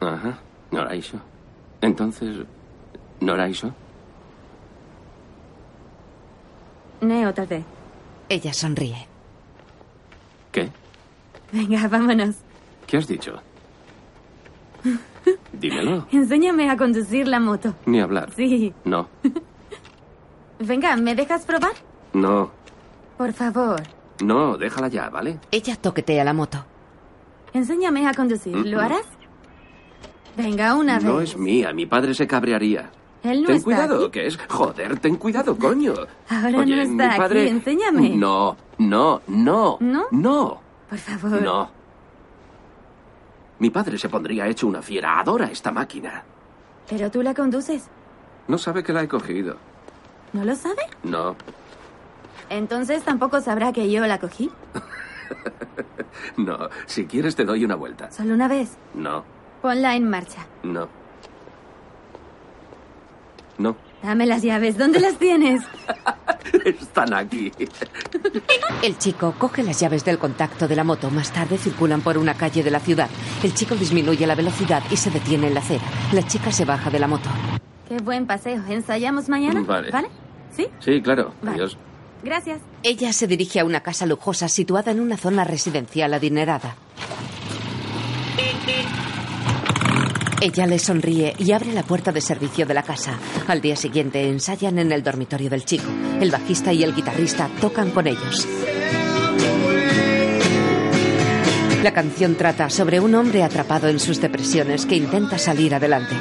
Ajá, Noraisho. Entonces, ¿Noraisho? Neo, tal vez. Ella sonríe. ¿Qué? Venga, vámonos. ¿Qué has dicho? Dímelo. [laughs] Enséñame a conducir la moto. Ni hablar. Sí. No, [laughs] Venga, ¿me dejas probar? no, Por favor. no, déjala ya, ¿vale? Ella toquetea la moto. Enséñame a conducir. ¿Lo harás? Venga, una No vez. es mía, mi padre se cabrearía. Él no ten está cuidado, aquí. que es... Joder, ten cuidado, coño. Ahora Oye, no mi está padre... aquí. Enséñame. No, no, no. ¿No? No. Por favor. No. Mi padre se pondría hecho una fiera. Adora esta máquina. Pero tú la conduces. No sabe que la he cogido. ¿No lo sabe? No, Entonces tampoco sabrá que yo la cogí. [laughs] no. Si quieres te doy una vuelta. Solo una vez. No, Ponla en marcha. no. No. Dame las llaves. ¿Dónde las tienes? [laughs] Están aquí. El chico coge las llaves del contacto de la moto. Más tarde circulan por una calle de la ciudad. El chico disminuye la velocidad y se detiene en la acera. La chica se baja de la moto. Qué buen paseo. ¿Ensayamos mañana? Vale. ¿Vale? ¿Sí? Sí, claro. Vale. Adiós. Gracias. Ella se dirige a una casa lujosa situada en una zona residencial adinerada. Ella le sonríe y abre la puerta de servicio de la casa. Al día siguiente ensayan en el dormitorio del chico. El bajista y el guitarrista tocan con ellos. La canción trata sobre un hombre atrapado en sus depresiones que intenta salir adelante.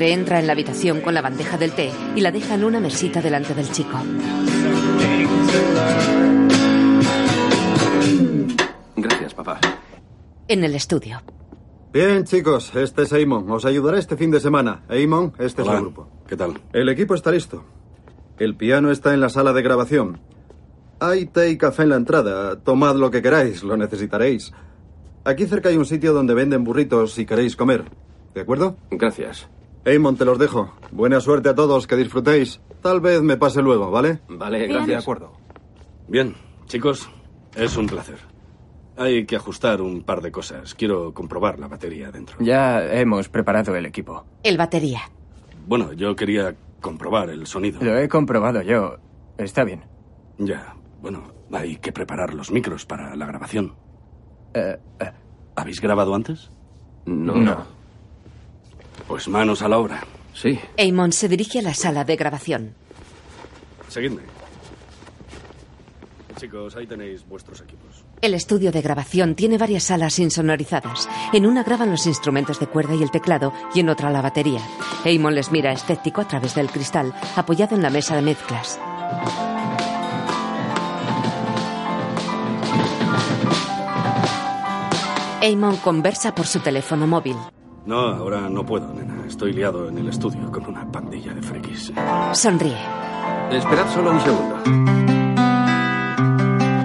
Padre entra en la habitación con la bandeja del té y la deja en una mesita delante del chico. Gracias, papá. En el estudio. Bien, chicos, este es Eamon. Os ayudará este fin de semana. Eamon, este Hola. es el grupo. ¿Qué tal? El equipo está listo. El piano está en la sala de grabación. Hay té y café en la entrada. Tomad lo que queráis, lo necesitaréis. Aquí cerca hay un sitio donde venden burritos si queréis comer. ¿De acuerdo? Gracias. Eamon, te los dejo. Buena suerte a todos, que disfrutéis. Tal vez me pase luego, ¿vale? Vale, Bien. gracias. De acuerdo. Bien, chicos, es un placer. Hay que ajustar un par de cosas. Quiero comprobar la batería dentro. Ya hemos preparado el equipo. El batería. Bueno, yo quería comprobar el sonido. Lo he comprobado yo. Está bien. Ya, bueno, hay que preparar los micros para la grabación. Eh, eh, ¿Habéis grabado antes? No. No. Pues manos a la obra. Sí. Eamon se dirige a la sala de grabación. Seguidme. Chicos, ahí tenéis vuestros equipos. El estudio de grabación tiene varias salas insonorizadas. En una graban los instrumentos de cuerda y el teclado y en otra la batería. Eamon les mira escéptico a través del cristal, apoyado en la mesa de mezclas. Eamon conversa por su teléfono móvil. No, ahora no puedo, nena. Estoy liado en el estudio con una pandilla de frikis. Sonríe. Esperad solo un segundo.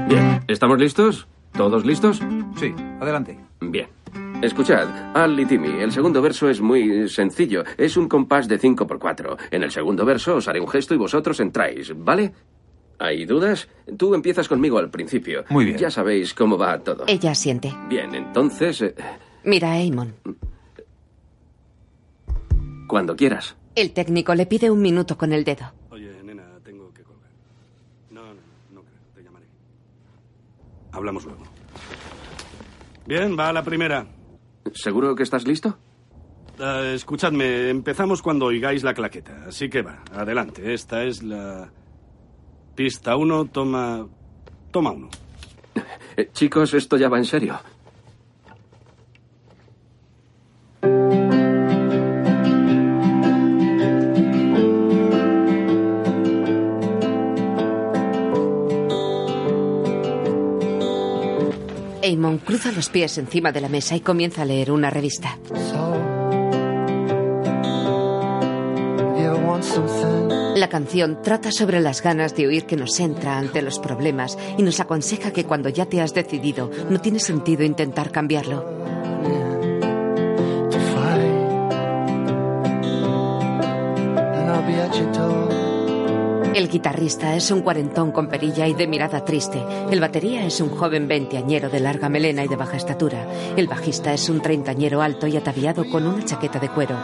Bien, ¿estamos listos? ¿Todos listos? Sí, adelante. Bien. Escuchad, Al y Timmy, el segundo verso es muy sencillo. Es un compás de 5 por 4 En el segundo verso os haré un gesto y vosotros entráis, ¿vale? ¿Hay dudas? Tú empiezas conmigo al principio. Muy bien. Ya sabéis cómo va todo. Ella asiente. Bien, entonces, eh, Mira Eamon. Cuando quieras. El técnico le pide un minuto con el dedo. Oye, nena, tengo que colgar. No, no, no creo. Te llamaré. Hablamos luego. Bien, va a la primera. ¿Seguro que estás listo? Uh, escuchadme, empezamos cuando oigáis la claqueta. Así que va, adelante. Esta es la. Pista 1, toma. Toma uno. Eh, chicos, esto ya va en serio. Amon cruza los pies encima de la mesa y comienza a leer una revista. La canción trata sobre las ganas de oír que nos entra ante los problemas y nos aconseja que cuando ya te has decidido no tiene sentido intentar cambiarlo. El guitarrista es un cuarentón con perilla y de mirada triste. El batería es un joven veinteañero de larga melena y de baja estatura. El bajista es un treintañero alto y ataviado con una chaqueta de cuero.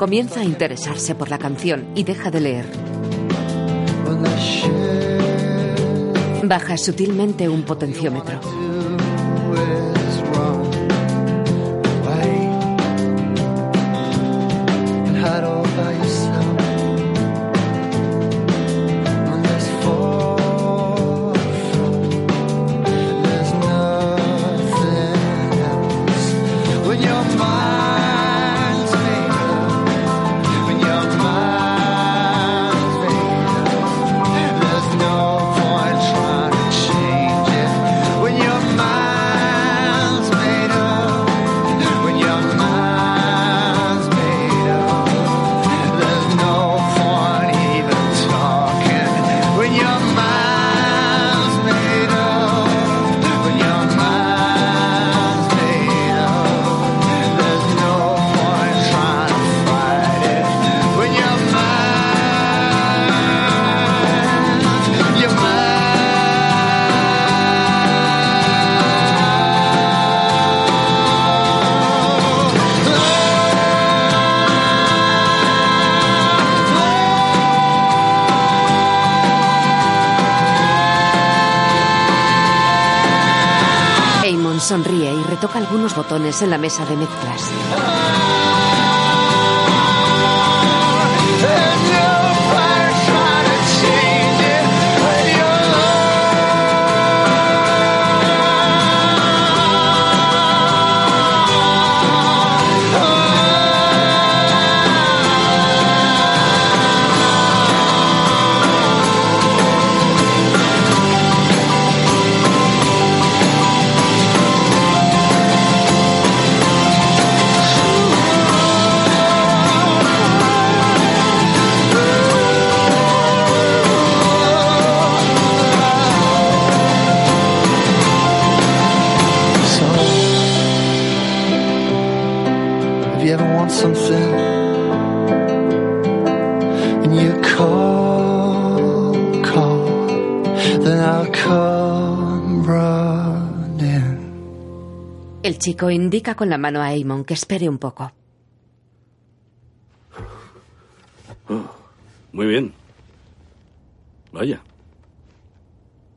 Comienza a interesarse por la canción y deja de leer. Baja sutilmente un potenciómetro. Algunos botones en la mesa de mezclas. Something and you call, call, then I'll come running. El chico indica con la mano a Amon que espere un poco. Oh, muy bien. Vaya.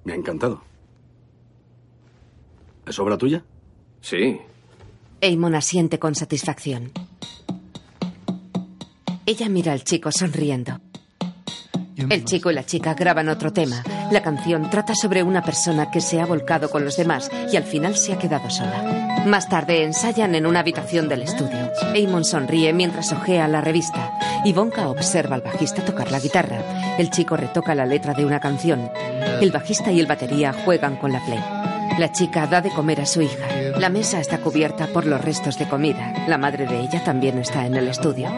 Me ha encantado. ¿Es obra tuya? Sí. Amon asiente con satisfacción. Ella mira al chico sonriendo. El chico y la chica graban otro tema. La canción trata sobre una persona que se ha volcado con los demás y al final se ha quedado sola. Más tarde ensayan en una habitación del estudio. Amon sonríe mientras ojea la revista. Ivonka observa al bajista tocar la guitarra. El chico retoca la letra de una canción. El bajista y el batería juegan con la play. La chica da de comer a su hija. La mesa está cubierta por los restos de comida. La madre de ella también está en el estudio.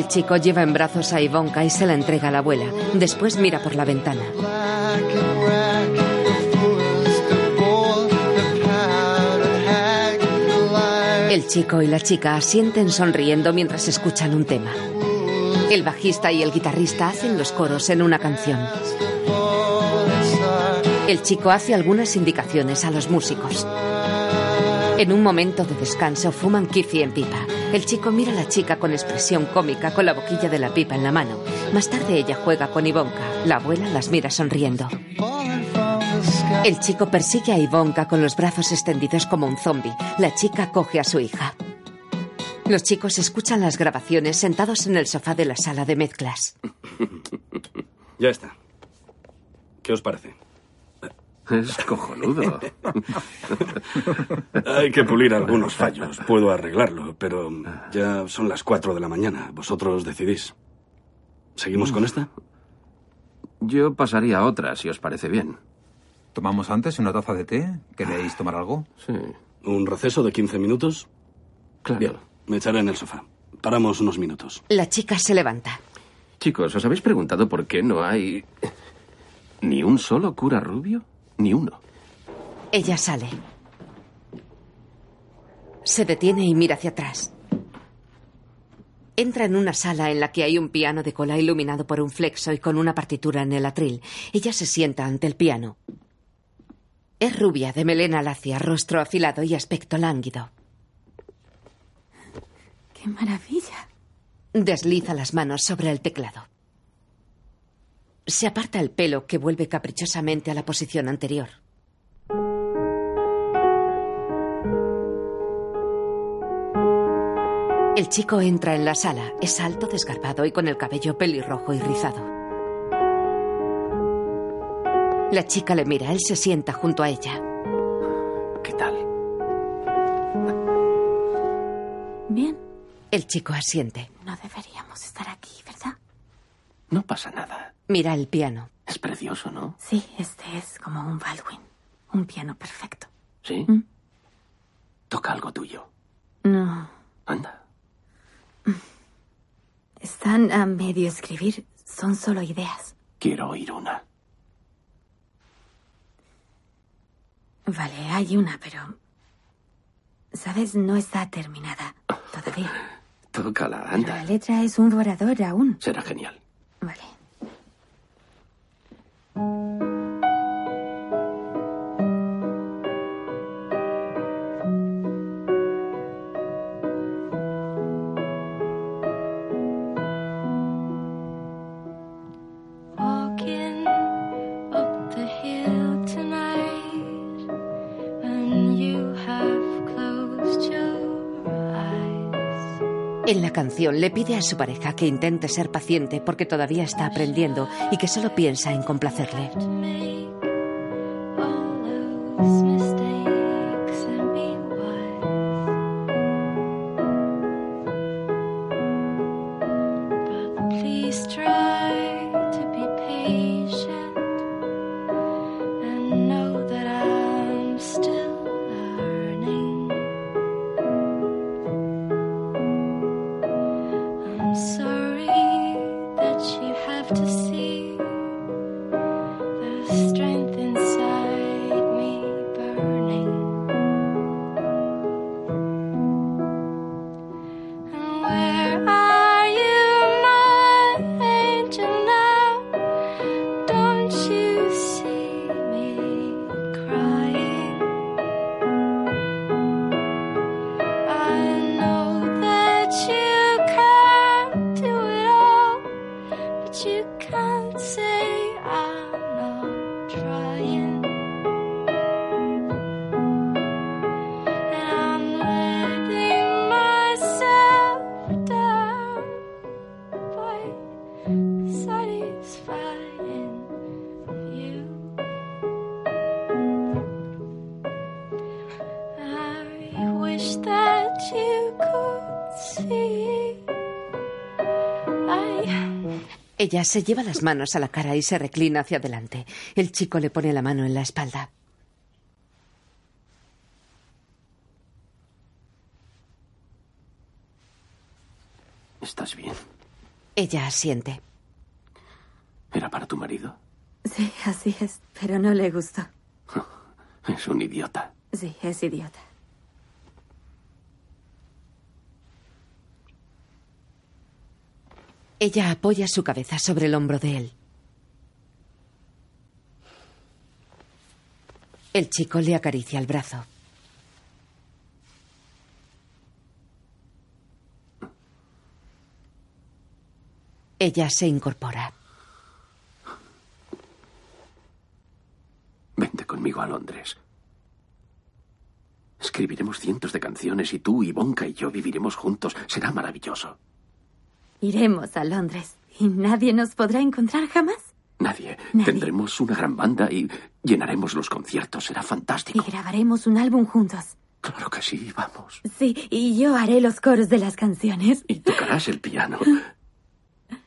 El chico lleva en brazos a Ivonka y se la entrega a la abuela. Después mira por la ventana. El chico y la chica asienten sonriendo mientras escuchan un tema. El bajista y el guitarrista hacen los coros en una canción. El chico hace algunas indicaciones a los músicos. En un momento de descanso fuman kifi en pipa. El chico mira a la chica con expresión cómica con la boquilla de la pipa en la mano. Más tarde ella juega con Ivonka. La abuela las mira sonriendo. El chico persigue a Ivonka con los brazos extendidos como un zombi. La chica coge a su hija. Los chicos escuchan las grabaciones sentados en el sofá de la sala de mezclas. [laughs] Ya está. ¿Qué os parece? Es cojonudo. [laughs] Hay que pulir algunos fallos. Puedo arreglarlo, pero ya son las 4 de la mañana. Vosotros decidís. ¿Seguimos con esta? Yo pasaría a otra, si os parece bien. ¿Tomamos antes una taza de té? ¿Queréis tomar algo? Sí. ¿Un receso de 15 minutos? Claro. Bien, me echaré en el sofá. Paramos unos minutos. La chica se levanta. Chicos, ¿os habéis preguntado por qué no hay ni un solo cura rubio? Ni uno. Ella sale. Se detiene y mira hacia atrás. Entra en una sala en la que hay un piano de cola iluminado por un flexo y con una partitura en el atril. Ella se sienta ante el piano. Es rubia, de melena lacia, rostro afilado y aspecto lánguido. ¡Qué maravilla! Desliza las manos sobre el teclado. Se aparta el pelo que vuelve caprichosamente a la posición anterior. El chico entra en la sala. Es alto, desgarbado y con el cabello pelirrojo y rizado. La chica le mira. Él se sienta junto a ella. ¿Qué tal? Bien. El chico asiente. No deberíamos estar aquí, ¿verdad? No pasa nada. Mira el piano. Es precioso, ¿no? Sí, este es como un Baldwin. Un piano perfecto. ¿Sí? Toca algo tuyo. No. Anda. Están a medio escribir. Son solo ideas. Quiero oír una. Vale, hay una, pero... ¿Sabes? No está terminada todavía. [laughs] Tócala, Pero anda. la letra es un borrador aún. Será genial. Vale. Walking En la canción le pide a su pareja que intente ser paciente porque todavía está aprendiendo y que solo piensa en complacerle. I'm Ella se lleva las manos a la cara y se reclina hacia adelante. El chico le pone la mano en la espalda. ¿Estás bien? Ella asiente. ¿Era para tu marido? Sí, así es, pero no le gustó. [laughs] Es un idiota. Sí, es idiota. Ella apoya su cabeza sobre el hombro de él. El chico le acaricia el brazo. Ella se incorpora. Vente conmigo a Londres. Escribiremos cientos de canciones y tú, Ivonka y yo viviremos juntos. Será maravilloso. Iremos a Londres y nadie nos podrá encontrar jamás. Nadie. Tendremos una gran banda y llenaremos los conciertos. Será fantástico. Y grabaremos un álbum juntos. Claro que sí, vamos. Sí, y yo haré los coros de las canciones. Y tocarás el piano.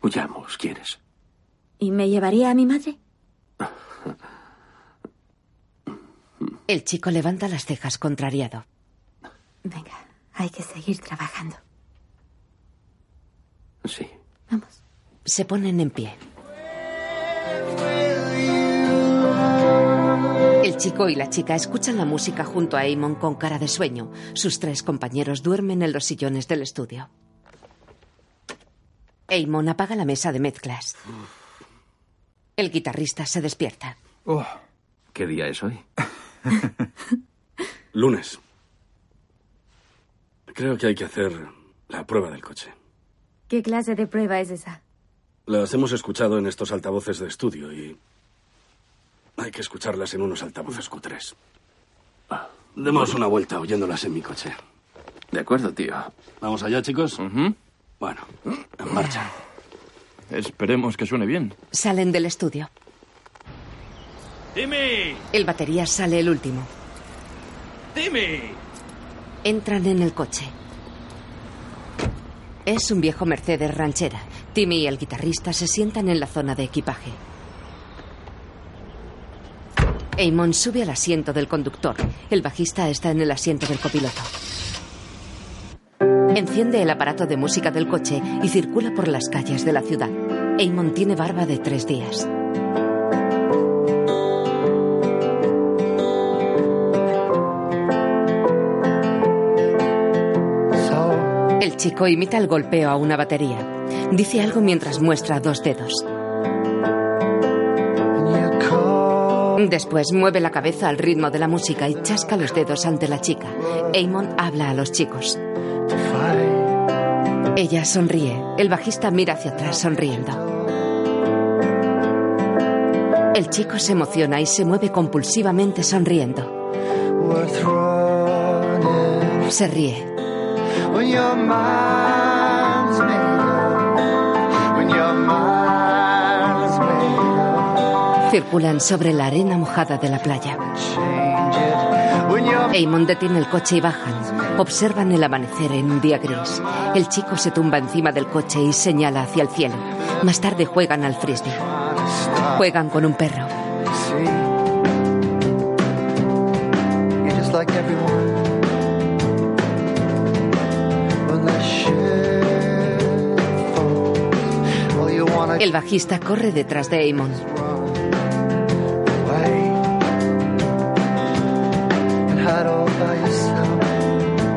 Huyamos, ¿quieres? ¿Y me llevaría a mi madre? El chico levanta las cejas contrariado. Venga, hay que seguir trabajando. Sí. Se ponen en pie. El chico y la chica escuchan la música junto a Eamon con cara de sueño. Sus tres compañeros duermen en los sillones del estudio. Eamon apaga la mesa de mezclas. El guitarrista se despierta. ¿Qué día es hoy? [laughs] Lunes. Creo que hay que hacer la prueba del coche. ¿Qué clase de prueba es esa? Las hemos escuchado en estos altavoces de estudio y hay que escucharlas en unos altavoces cutres. Demos una vuelta oyéndolas en mi coche. De acuerdo, tío. ¿Vamos allá, chicos? Bueno, en marcha. Esperemos que suene bien. Salen del estudio. ¡Timmy! El batería sale el último. ¡Timmy! Entran en el coche. Es un viejo Mercedes ranchera. Timmy y el guitarrista se sientan en la zona de equipaje. Eamon sube al asiento del conductor. El bajista está en el asiento del copiloto. Enciende el aparato de música del coche y circula por las calles de la ciudad. Eamon tiene barba de tres días. Chico imita el golpeo a una batería. Dice algo mientras muestra dos dedos. Después mueve la cabeza al ritmo de la música y chasca los dedos ante la chica. Eamon habla a los chicos. Ella sonríe. El bajista mira hacia atrás sonriendo. El chico se emociona y se mueve compulsivamente sonriendo. Se ríe. When your mind's made up, when your mind's made up, Circulan sobre la arena mojada de la playa. Eamon detiene el coche y bajan. Observan el amanecer en un día gris. El chico se tumba encima del coche y señala hacia el cielo. Más tarde juegan al frisbee. Juegan con un perro. like everyone. El bajista corre detrás de yourself.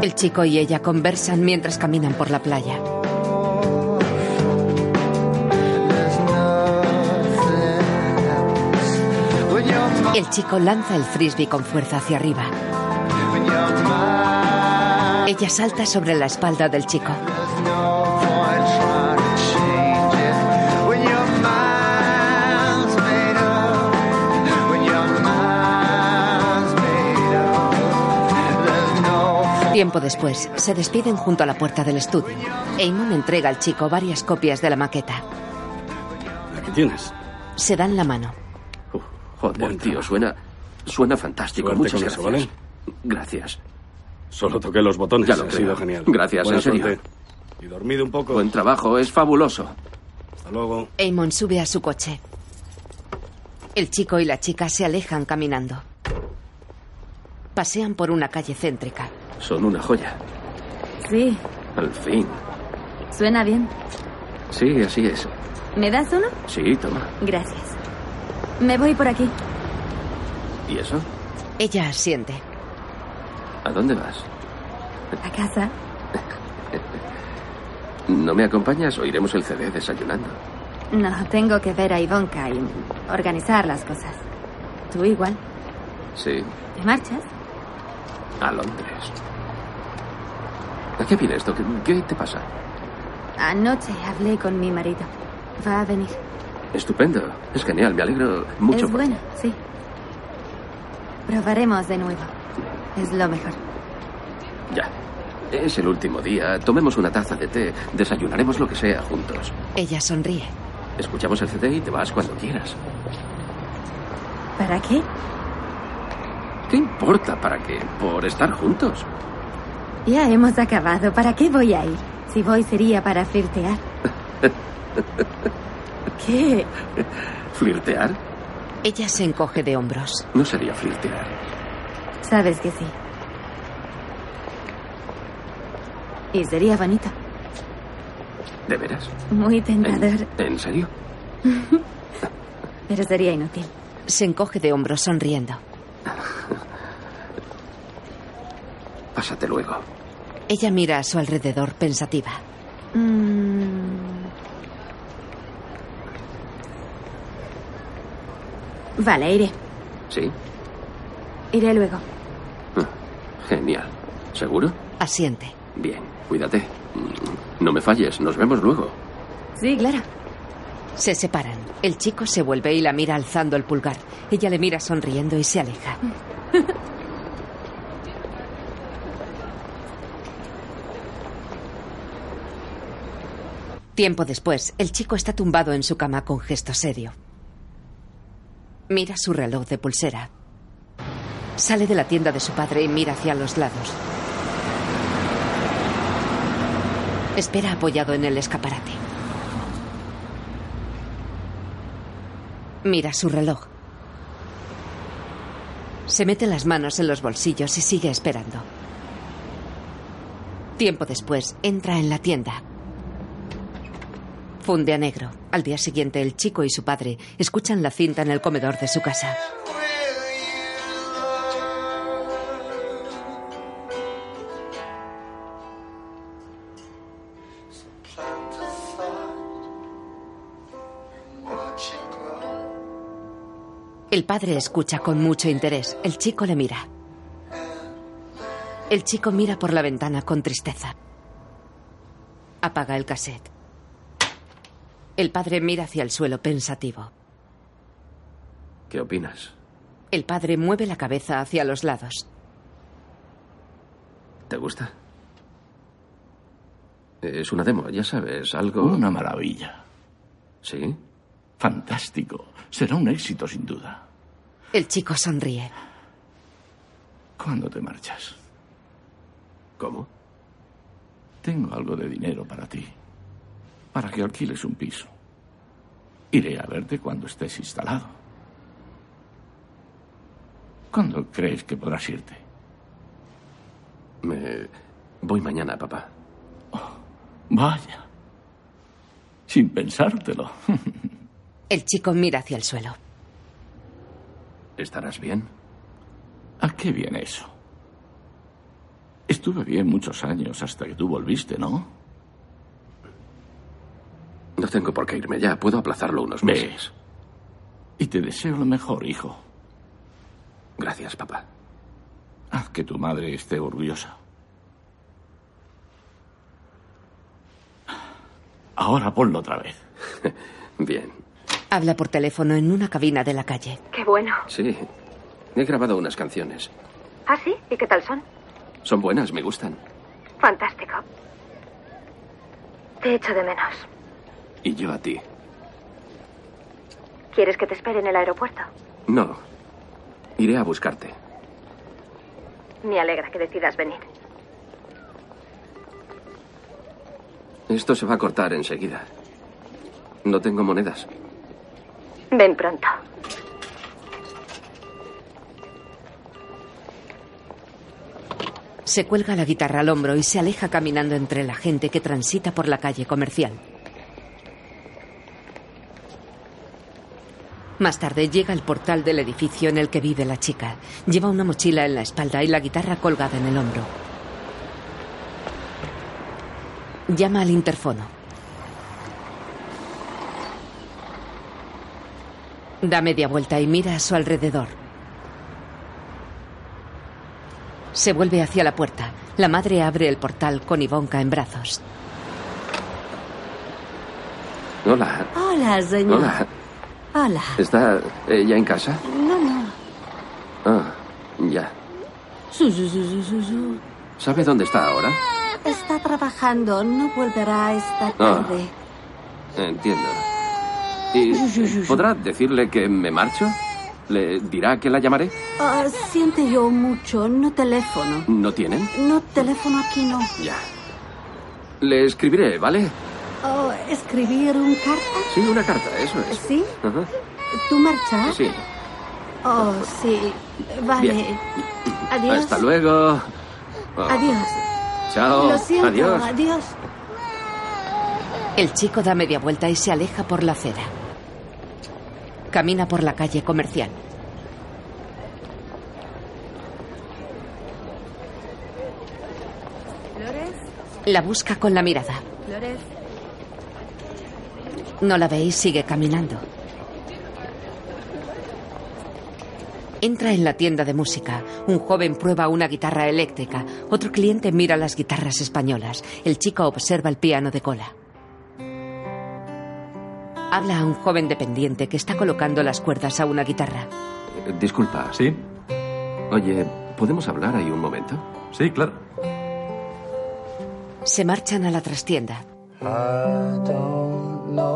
El chico y ella conversan mientras caminan por la playa. El chico lanza el frisbee con fuerza hacia arriba. Ella salta sobre la espalda del chico. Tiempo después, se despiden junto a la puerta del estudio. Eamon entrega al chico varias copias de la maqueta. Aquí tienes. Se dan la mano. Joder, tío, suena, suena fantástico. Suerte Muchas con eso, gracias. ¿vale? Gracias. Solo toqué los botones. Ya lo ha creo. sido genial. Gracias, Buena en serio. suerte. Y dormido un poco. Buen trabajo, es fabuloso. Hasta luego. Eamon sube a su coche. El chico y la chica se alejan caminando. Pasean por una calle céntrica. Son una joya. Sí, Al fin. suena bien. Sí, así es. ¿Me das uno? Sí, toma. Gracias. Me voy por aquí. ¿Y eso? Ella asiente. ¿A dónde vas? A casa. [laughs] ¿No me acompañas o iremos el CD desayunando? No, tengo que ver a Ivonka y organizar las cosas. ¿Tú igual? Sí, ¿Te marchas? a Londres. ¿A qué viene esto? ¿Qué, qué te pasa? Anoche hablé con mi marido. Va a venir. Estupendo. Es genial. Me alegro mucho. es por bueno, sí. Probaremos de nuevo. Es lo mejor. Ya. Es el último día. Tomemos una taza de té. Desayunaremos lo que sea juntos. Ella sonríe. Escuchamos el CD y te vas cuando quieras. ¿Para qué? ¿Qué importa? ¿Para qué? Por estar juntos. Ya hemos acabado. ¿Para qué voy a ir? Si voy sería para flirtear. [laughs] ¿Qué? ¿Flirtear? Ella se encoge de hombros. No sería flirtear. Sabes que sí. Y sería bonito. ¿De veras? Muy tentador. ¿En serio? Pero sería inútil. Se encoge de hombros sonriendo. Pásate luego. Ella mira a su alrededor pensativa. Mm. Vale, iré. ¿Sí? Iré luego. Genial. ¿Seguro? Asiente. Bien. Cuídate. No me falles. Nos vemos luego. Sí, claro. Se separan. El chico se vuelve y la mira alzando el pulgar. Ella le mira sonriendo y se aleja. [laughs] Tiempo después, el chico está tumbado en su cama con gesto serio. Mira su reloj de pulsera. Sale de la tienda de su padre y mira hacia los lados. Espera apoyado en el escaparate. Mira su reloj. Se mete las manos en los bolsillos y sigue esperando. Tiempo después, entra en la tienda. Funde a negro. Al día siguiente, el chico y su padre escuchan la cinta en el comedor de su casa. El padre escucha con mucho interés. El chico le mira. El chico mira por la ventana con tristeza. Apaga el cassette. El padre mira hacia el suelo pensativo. ¿Qué opinas? El padre mueve la cabeza hacia los lados. ¿Te gusta? Es una demo, ya sabes, algo... Una maravilla. ¿Sí? Fantástico. Será un éxito, sin duda. El chico sonríe. ¿Cuándo te marchas? ¿Cómo? Tengo algo de dinero para ti. Para que alquiles un piso. Iré a verte cuando estés instalado. ¿Cuándo crees que podrás irte? Me... Voy mañana, papá. Vaya. Sin pensártelo. [laughs] El chico mira hacia el suelo. ¿Estarás bien? ¿A qué viene eso? Estuve bien muchos años hasta que tú volviste, ¿no? No tengo por qué irme ya. Puedo aplazarlo unos meses. Y te deseo lo mejor, hijo. Gracias, papá. Haz que tu madre esté orgullosa. Ahora ponlo otra vez. [laughs] Bien. Habla por teléfono en una cabina de la calle. Qué bueno. Sí. He grabado unas canciones. ¿Ah, sí? ¿Y qué tal son? Son buenas, me gustan. Fantástico. Te echo de menos. Y yo a ti. ¿Quieres que te espere en el aeropuerto? No. Iré a buscarte. Me alegra que decidas venir. Esto se va a cortar enseguida. No tengo monedas. Ven pronto. Se cuelga la guitarra al hombro y se aleja caminando entre la gente que transita por la calle comercial. Más tarde llega al portal del edificio en el que vive la chica. Lleva una mochila en la espalda y la guitarra colgada en el hombro. Llama al interfono. Da media vuelta y mira a su alrededor. Se vuelve hacia la puerta. La madre abre el portal con Ivonka en brazos. Hola. Hola, señor. Hola. Hola. ¿Está ella en casa? No, no. Ah, ya. ¿Sabe dónde está ahora? Está trabajando. No volverá esta Ah. tarde. Entiendo. ¿Y podrá decirle que me marcho? ¿Le dirá que la llamaré? Ah, siente yo mucho. No teléfono. ¿No tienen? No teléfono aquí, no. Ya. Le escribiré, ¿vale? Oh, ¿Escribir un carta? Sí, una carta, eso es. ¿Sí? Ajá. ¿Tú marchas? Sí. Oh, sí. Vale. Bien. Adiós. Hasta luego. Oh, Adiós. Chao. Lo siento. Adiós. Adiós. El chico da media vuelta y se aleja por la acera. Camina por la calle comercial. ¿Flores? La busca con la mirada. ¿Flores? No la ve y sigue caminando. Entra en la tienda de música. Un joven prueba una guitarra eléctrica. Otro cliente mira las guitarras españolas. El chico observa el piano de cola. Habla a un joven dependiente que está colocando las cuerdas a una guitarra. Eh, Disculpa. ¿Sí? Oye, ¿podemos hablar ahí un momento? Sí, claro. Se marchan a la trastienda.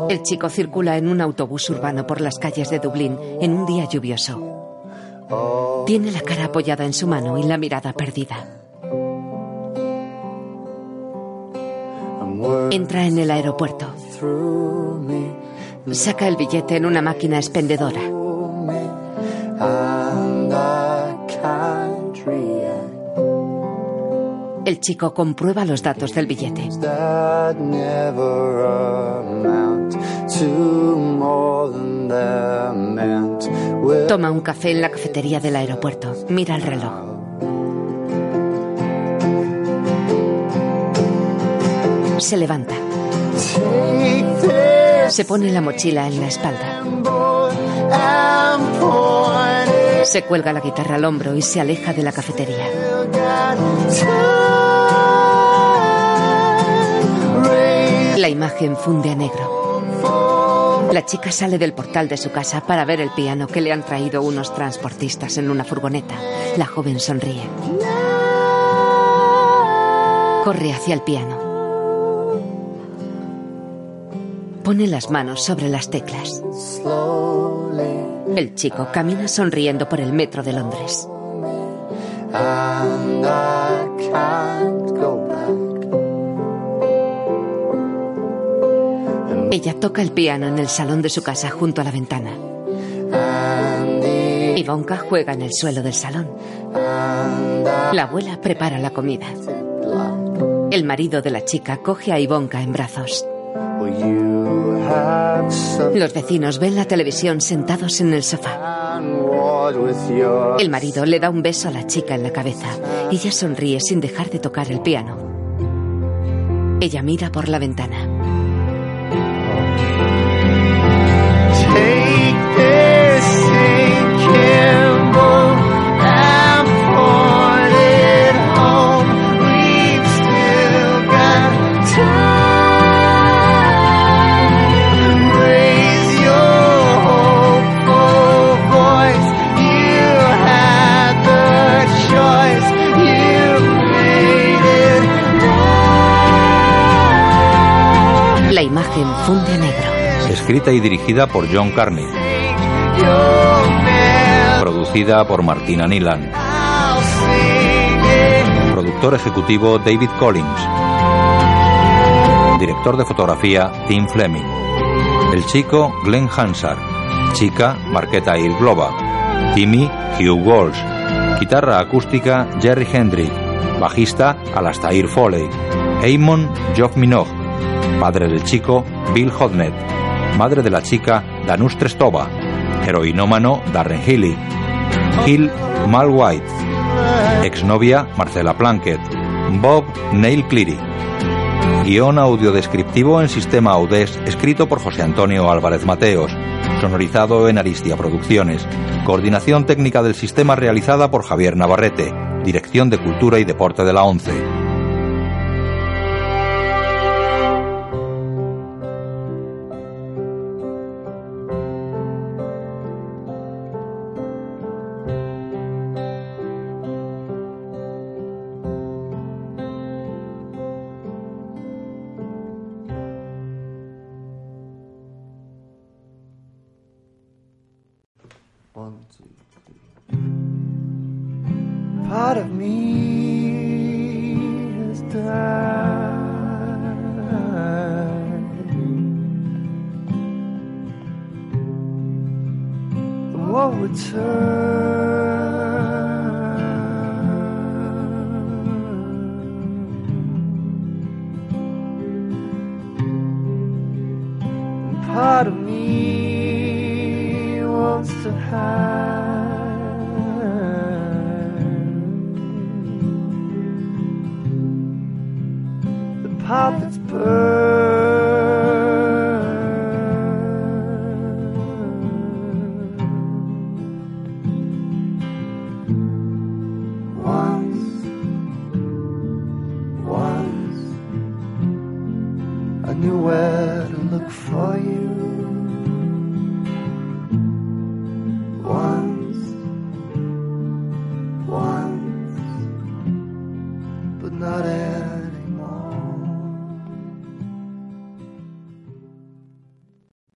El chico circula en un autobús urbano por las calles de Dublín en un día lluvioso. Tiene la cara apoyada en su mano y la mirada perdida. Entra en el aeropuerto. Saca el billete en una máquina expendedora. El chico comprueba los datos del billete. Toma un café en la cafetería del aeropuerto. Mira el reloj. Se levanta. Se pone la mochila en la espalda. Se cuelga la guitarra al hombro y se aleja de la cafetería. La imagen funde a negro. La chica sale del portal de su casa para ver el piano que le han traído unos transportistas en una furgoneta. La joven sonríe. Corre hacia el piano. Pone las manos sobre las teclas. El chico camina sonriendo por el metro de Londres. Ella toca el piano en el salón de su casa junto a la ventana. Ivonka juega en el suelo del salón. La abuela prepara la comida. El marido de la chica coge a Ivonka en brazos. Los vecinos ven la televisión sentados en el sofá. El marido le da un beso a la chica en la cabeza. Ella sonríe sin dejar de tocar el piano. Ella mira por la ventana. Imagen funde negro. Escrita y dirigida por John Carney. Producida por Martina Nilan. Productor ejecutivo David Collins. Director de fotografía Tim Fleming. El chico Glenn Hansard. Chica Marqueta Globa. Timmy Hugh Walsh. Guitarra acústica Jerry Hendrick. Bajista Alastair Foley. Eamon Geoff Minogue. Padre del chico Bill Hodnett. Madre de la chica Danus Trestova. Heroinómano Darren Healy. Hill Mal White. Exnovia Marcela Plunkett. Bob Neil Cleary. Guión audiodescriptivo en sistema Audes, escrito por José Antonio Álvarez Mateos. Sonorizado en Aristia Producciones. Coordinación técnica del sistema realizada por Javier Navarrete. Dirección de Cultura y Deporte de la ONCE.